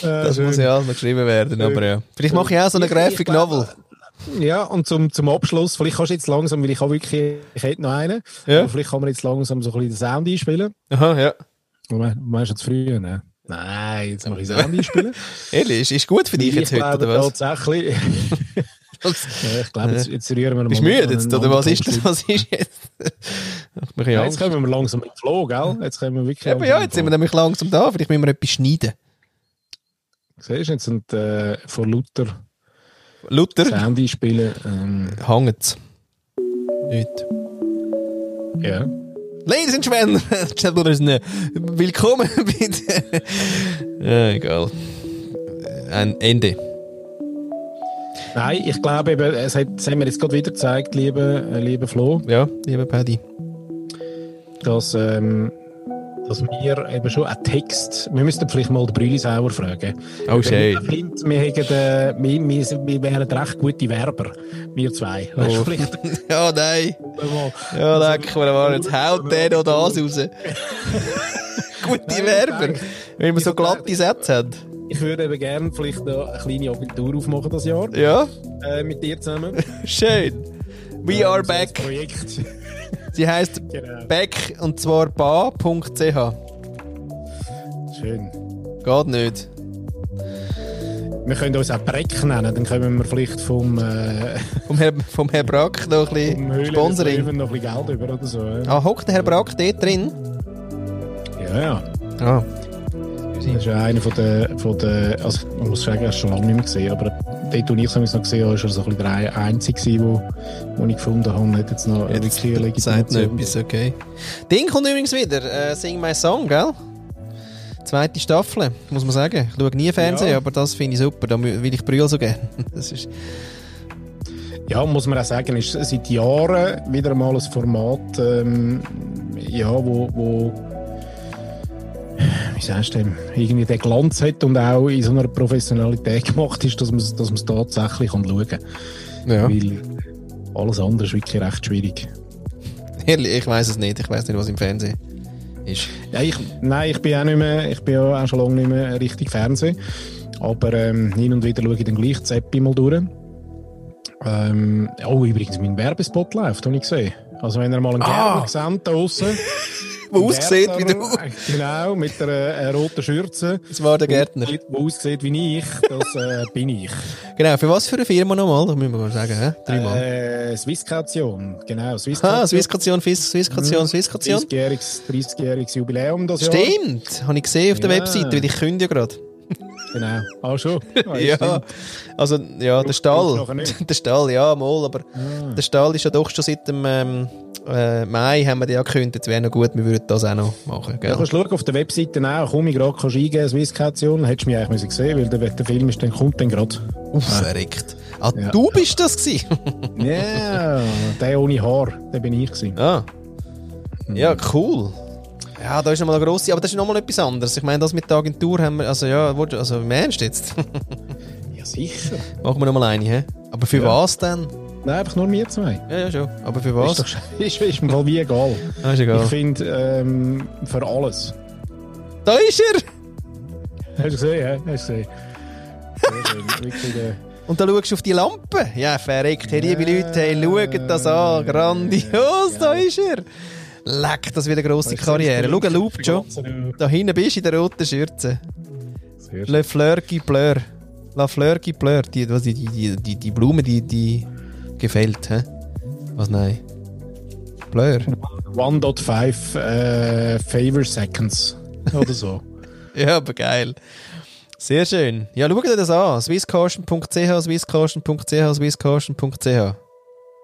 Das schön. muss ja alles noch geschrieben werden, aber ja. Vielleicht mache ich auch so eine Graphic Novel. Ja, und zum, zum Abschluss, vielleicht kannst du jetzt langsam, weil ich habe wirklich, ich hätte noch einen, Ja. aber vielleicht kann man jetzt langsam so ein bisschen den Sound einspielen. Aha, ja. Meinst du zu früh, ne? Nein, jetzt mache ich Sound einspielen. *laughs* Ehrlich, ist, ist gut für dich jetzt ich heute, oder was? tatsächlich, *laughs* ja, ich glaube, jetzt, jetzt rühren wir noch Bist du mal müde jetzt, oder was ist das? Was ist jetzt? *laughs* Ja, jetzt kommen wir langsam in den Flow, gell? Jetzt kommen wir wirklich Eben, ja, jetzt sind wir nämlich langsam da, vielleicht müssen wir etwas schneiden. Siehst du, jetzt sind äh, von Luther Luther, Sound einspielen. Ähm, hangt's. Nicht. ja. Ladies and Gentlemen, *laughs* willkommen *laughs* bitte. ja, egal. Ein Ende. Nein, ich glaube eben, es hat, das haben wir jetzt gerade wieder gezeigt, liebe, äh, liebe Flo, Ja, lieber Paddy. dass, ähm, dass wir eben schon einen Text, wir müssten vielleicht mal den Brüli sauer fragen. Oh, schön. findet, wir, äh, wir, wir, wir wären recht gute Werber, wir zwei. Weißt Oh. vielleicht *laughs* Ja, nein. Ja, leck mir mal, jetzt haut der noch das raus. Gute Werber. Wenn man so glatte Sätze hat. ich würde eben gerne vielleicht noch eine kleine Agentur aufmachen das Jahr. Ja, Äh, mit dir zusammen. schön. *laughs* We Äh, are back. Projekt. Sie heisst genau. back und zwar ba.ch. Schön. Geht nicht. Wir können uns auch Breck nennen, dann kommen wir vielleicht vom, äh, Vom Herr, vom Herr Brack noch ein bisschen Höhlen des Sponsoring. Noch ein bisschen Geld über oder so. Ja, Ah, hockt der Herr Brack dort drin? ja. ja. Ah. Das ist ja einer von den, von den also man muss sagen, er ist schon lange nicht mehr gesehen, aber dort, wo ich es noch gesehen habe, ist er so ein bisschen der Einzige wo ich gefunden habe, hat jetzt noch Jetzt wirklich eine *laughs* sagt noch Legitimation. etwas, okay. Ding kommt übrigens wieder. Äh, Sing My Song, gell? Zweite Staffel, muss man sagen. Ich schaue nie Fernsehen, Ja. aber das finde ich super. Da will ich brüllen so gerne. *laughs* Das ist, Ja, muss man auch sagen, ist seit Jahren wieder einmal ein Format, ähm, ja, wo, wo wie sagst du irgendwie den Glanz hat und auch in so einer Professionalität *laughs* gemacht ist, dass man es dass man's tatsächlich kann schauen kann. ja. Weil alles andere ist wirklich recht schwierig. Ich weiß es nicht. Ich weiß nicht, was im Fernsehen ist. Ja, ich, nein, ich bin auch nicht mehr, ich bin auch schon lange nicht mehr richtig Fernsehen. Aber ähm, hin und wieder schaue ich dann gleich die Seppi mal durch. Ähm, oh, übrigens, mein Werbespot läuft, habe ich gesehen. Also wenn ihr mal einen Ah. Gerber seht da draussen. *laughs* Wo aussieht wie du. Genau, mit einer äh, roten Schürze. Das war der Gärtner. Wo aussieht wie ich, das äh, *laughs* bin ich. Genau, für was für eine Firma nochmal? Das müssen wir mal sagen, hä? Dreimal. Äh, Swisskation, genau. Swisskation. ah, Swisskation, Fis- Swisskation, Swisskation. 30-jähriges 30 Jubiläum das Jahr. Stimmt, habe ich gesehen auf der Ja. Webseite, weil ich kündige ja gerade. Genau. Ah, schon? *laughs* Ah, Ja, stimmt. also ja, der Stall. *laughs* Der Stall, ja, mal, aber Ah. der Stall ist ja doch schon seit dem ähm, äh, Mai haben wir den ja gekündigt. Jetzt wäre noch gut, wir würden das auch noch machen. Ja, Gell? kannst schauen auf der Webseite auch, komm ich gerade, kannst du eingeben, Swisskation, hättest du mich eigentlich müssen sehen weil der, der Film ist dann, kommt dann gerade. Uff, verreckt. Ah, Ja. du bist das gewesen? Ja, der ohne Haar, der bin ich gewesen. ah. Ja, cool. Ja, da ist nochmal eine grosse, aber das ist nochmal etwas anderes. Ich meine, das mit der Agentur haben wir, also ja, du- also im Ernst jetzt? *laughs* Ja, sicher. machen wir nochmal eine, hä? Aber für Ja. was denn? Nein, einfach nur wir zwei. Ja, ja, schon. Aber für Ist, was? doch, sch- *laughs* ist, ist mir wie egal. Ah, ist Ich egal. finde, ähm, für alles. Da ist er! Hast du gesehen, hä? Hast du gesehen? *laughs* Äh, Und da schaust du auf die Lampe. Ja, verreckt. Hey, liebe Leute, hey, schaut das an. Grandios, da ist er. Leck, das wird eine grosse Karriere. Schau, loopt schon. Da hinten bist du in der roten Schürze. Le Fleur qui pleure. La Fleur qui pleure. Die, was, die, die, die, die Blume, die, die gefällt. Hä? Was, nein? Fleur. 1.5 äh, Favor Seconds. Oder so. *laughs* Ja, aber geil. Sehr schön. Ja, schaut euch das an. swisscaution.ch, swisscaution.ch, swisscaution.ch.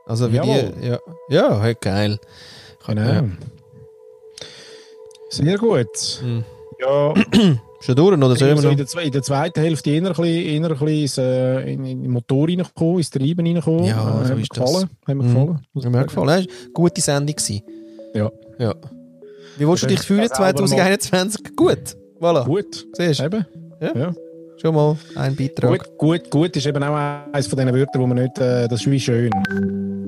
Also wie Jawohl. die, ja, ja, hey, geil. Genau. Ja. Sehr gut. Hm. Ja, *clears throat* Schon durch, oder sollen wir so in, noch? der, in der zweiten Hälfte eher ein bisschen, eher in, in den Motor reingekommen, ins Treiben reingekommen. Ja, äh, so ist das. gefallen. Hat mir Mhm. gefallen. muss Hat ich mir sagen. gefallen. Ja, gute Sendung gewesen. Ja. Ja. Wie willst du dich fühlen das selber mal- 2021? Gut. Voilà. Gut. Siehst du? Eben. Ja. Ja. Schon mal ein Beitrag. Gut, gut, gut ist eben auch eines von diesen Wörtern, wo man nicht, äh, das ist wie schön.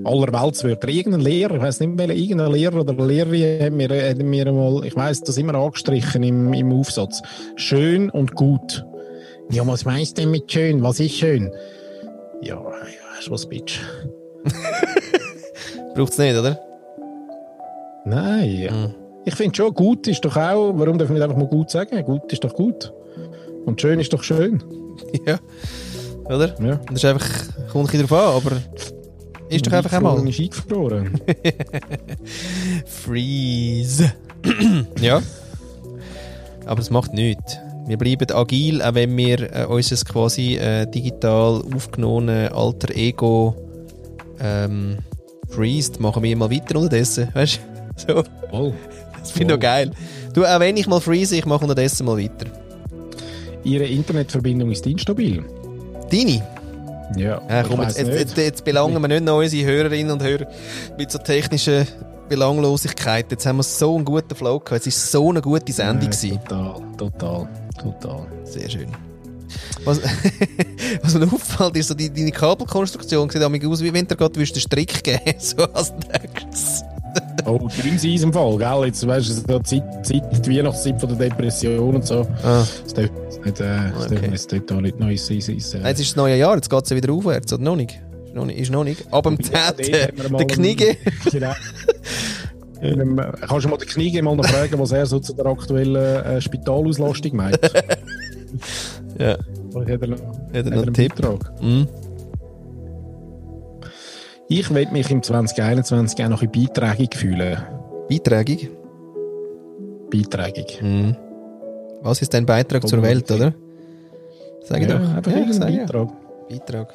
Aller Weltswörter. Irgendein Lehrer, ich weiß nicht mehr, irgendein Lehrer oder Lehrerin hat mir, hat mir mal, ich weiß, das immer angestrichen im, im Aufsatz. Schön und gut. Ja, was meinst du denn mit schön? Was ist schön? Ja, ja, du was, Bitch? *laughs* Braucht es nicht, oder? Nein. Mhm. Ich finde schon, gut ist doch auch, warum darf ich nicht einfach mal gut sagen? Gut ist doch gut. Und schön ist doch schön. *laughs* ja. Oder? Ja. Das ist einfach, kommt ein drauf an, aber ist doch einfach einmal. Ist eingefroren. *laughs* Freeze. *clears throat* ja. Aber es macht nichts. Wir bleiben agil, auch wenn wir äh, unser quasi äh, digital aufgenommene alter Ego ähm, freezed, machen wir mal weiter unterdessen. Weißt du? *laughs* So, Voll. das finde ich noch geil. Du, auch wenn ich mal freeze, ich mache unterdessen mal weiter. Ihre Internetverbindung ist instabil. Deine? Ja, Ja, komm, jetzt, jetzt, jetzt, jetzt belangen wir nicht noch unsere Hörerinnen und Hörer mit so technischen Belanglosigkeiten. Jetzt haben wir so einen guten Flow gehabt. Es war so eine gute Sendung. Nein, Total, total, total. Sehr schön. Was, *laughs* was mir auffällt, ist so, die, deine Kabelkonstruktion sieht amig aus, wie wenn du gerade einen Strick geben *laughs* so als nächstes. Oh, drin sie im Fall, gell? Jetzt weißt du, ja Zeit, Zeit, die Weihnachtszeit von der Depression und so. Ah, Das darf, das nicht, äh, Okay. dürfen jetzt dort auch nicht neues ins, äh, Jetzt ist das neue Jahr, jetzt geht es ja wieder aufwärts, oder noch nicht? Ist noch nicht. Ist noch nicht. Ab dem 10. Ja, dort haben wir mal der Knigge. *laughs* Genau. Ähm, kannst du mal den Knigge mal noch fragen, was er so zu der aktuellen äh, Spitalauslastung meint? *laughs* Ja. Vielleicht hat er noch, Hat er noch er einen Tipp? Mhm. Ich will mich im 2021 auch noch ein bisschen beiträgig fühlen. Beiträgig. Beiträgig. Mhm. Was ist dein Beitrag zur Welt, oder? Sag ich ja, doch. Einfach Ja, irgendein sag ja. Beitrag. Beitrag.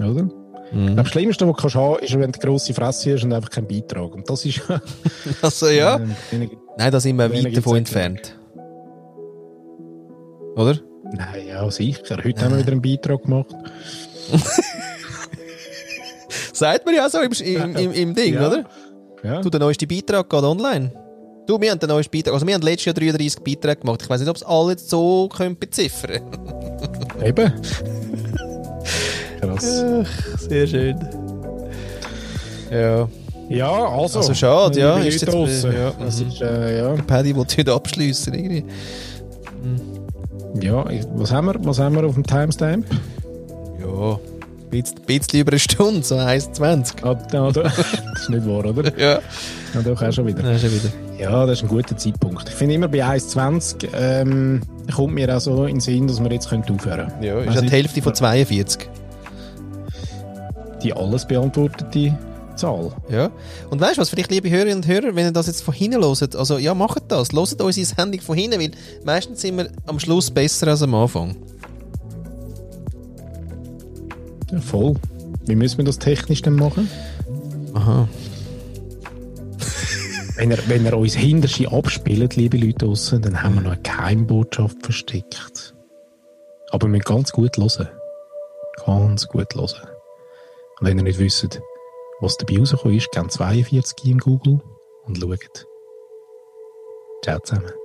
Oder? Mhm. Das Schlimmste, was du kannst haben, ist, wenn du grosse Fresse hast und einfach keinen Beitrag. Und das ist *laughs* Also ja. wenig- Nein, da sind wir weit davon entfernt. Oder? Nein, ja, sicher. Heute haben wir wieder einen Beitrag gemacht. *laughs* Sagt man ja so im, im, im, im Ding, Ja. oder? Ja. Du, der neueste Beitrag geht online. Du, wir haben den neuesten Beitrag, also wir haben letztes Jahr 33 Beiträge gemacht. Ich weiß nicht, ob es alle so können beziffern *laughs* Eben. Krass. Ach, sehr schön. Ja. Ja, also. Also schade, ja, ist jetzt- draussen. ja, Das mhm. ist, äh, ja. Paddy will heute abschliessen irgendwie. ja, was haben, wir, was haben wir auf dem Timestamp? Ja. Ein bisschen, bisschen über eine Stunde, so 1,20. Ah, da, da. *laughs* das ist nicht wahr, oder? Ja. Ja, doch auch schon wieder. Dann schon wieder. Ja, das ist ein guter Zeitpunkt. Ich finde immer bei 1,20 ähm, kommt mir auch so in den Sinn, dass wir jetzt können aufhören können. Ja, ist ja die Hälfte von 42. Die alles beantwortete Zahl. Ja. Und weißt du was, vielleicht liebe Hörerinnen und Hörer, wenn ihr das jetzt von hinten hört, also ja, macht das. Hört unsere Sendung von hinten, weil meistens sind wir am Schluss besser als am Anfang. Ja, voll. Wie müssen wir das technisch denn machen? Aha. Wenn er, wenn er uns Hinterschi abspielt, liebe Leute draussen, dann haben wir noch eine Geheimbotschaft versteckt. Aber wir müssen ganz gut hören. Ganz gut hören. Und wenn ihr nicht wisst, was dabei rausgekommen ist, gebt 42 in Google und schaut. Ciao zusammen.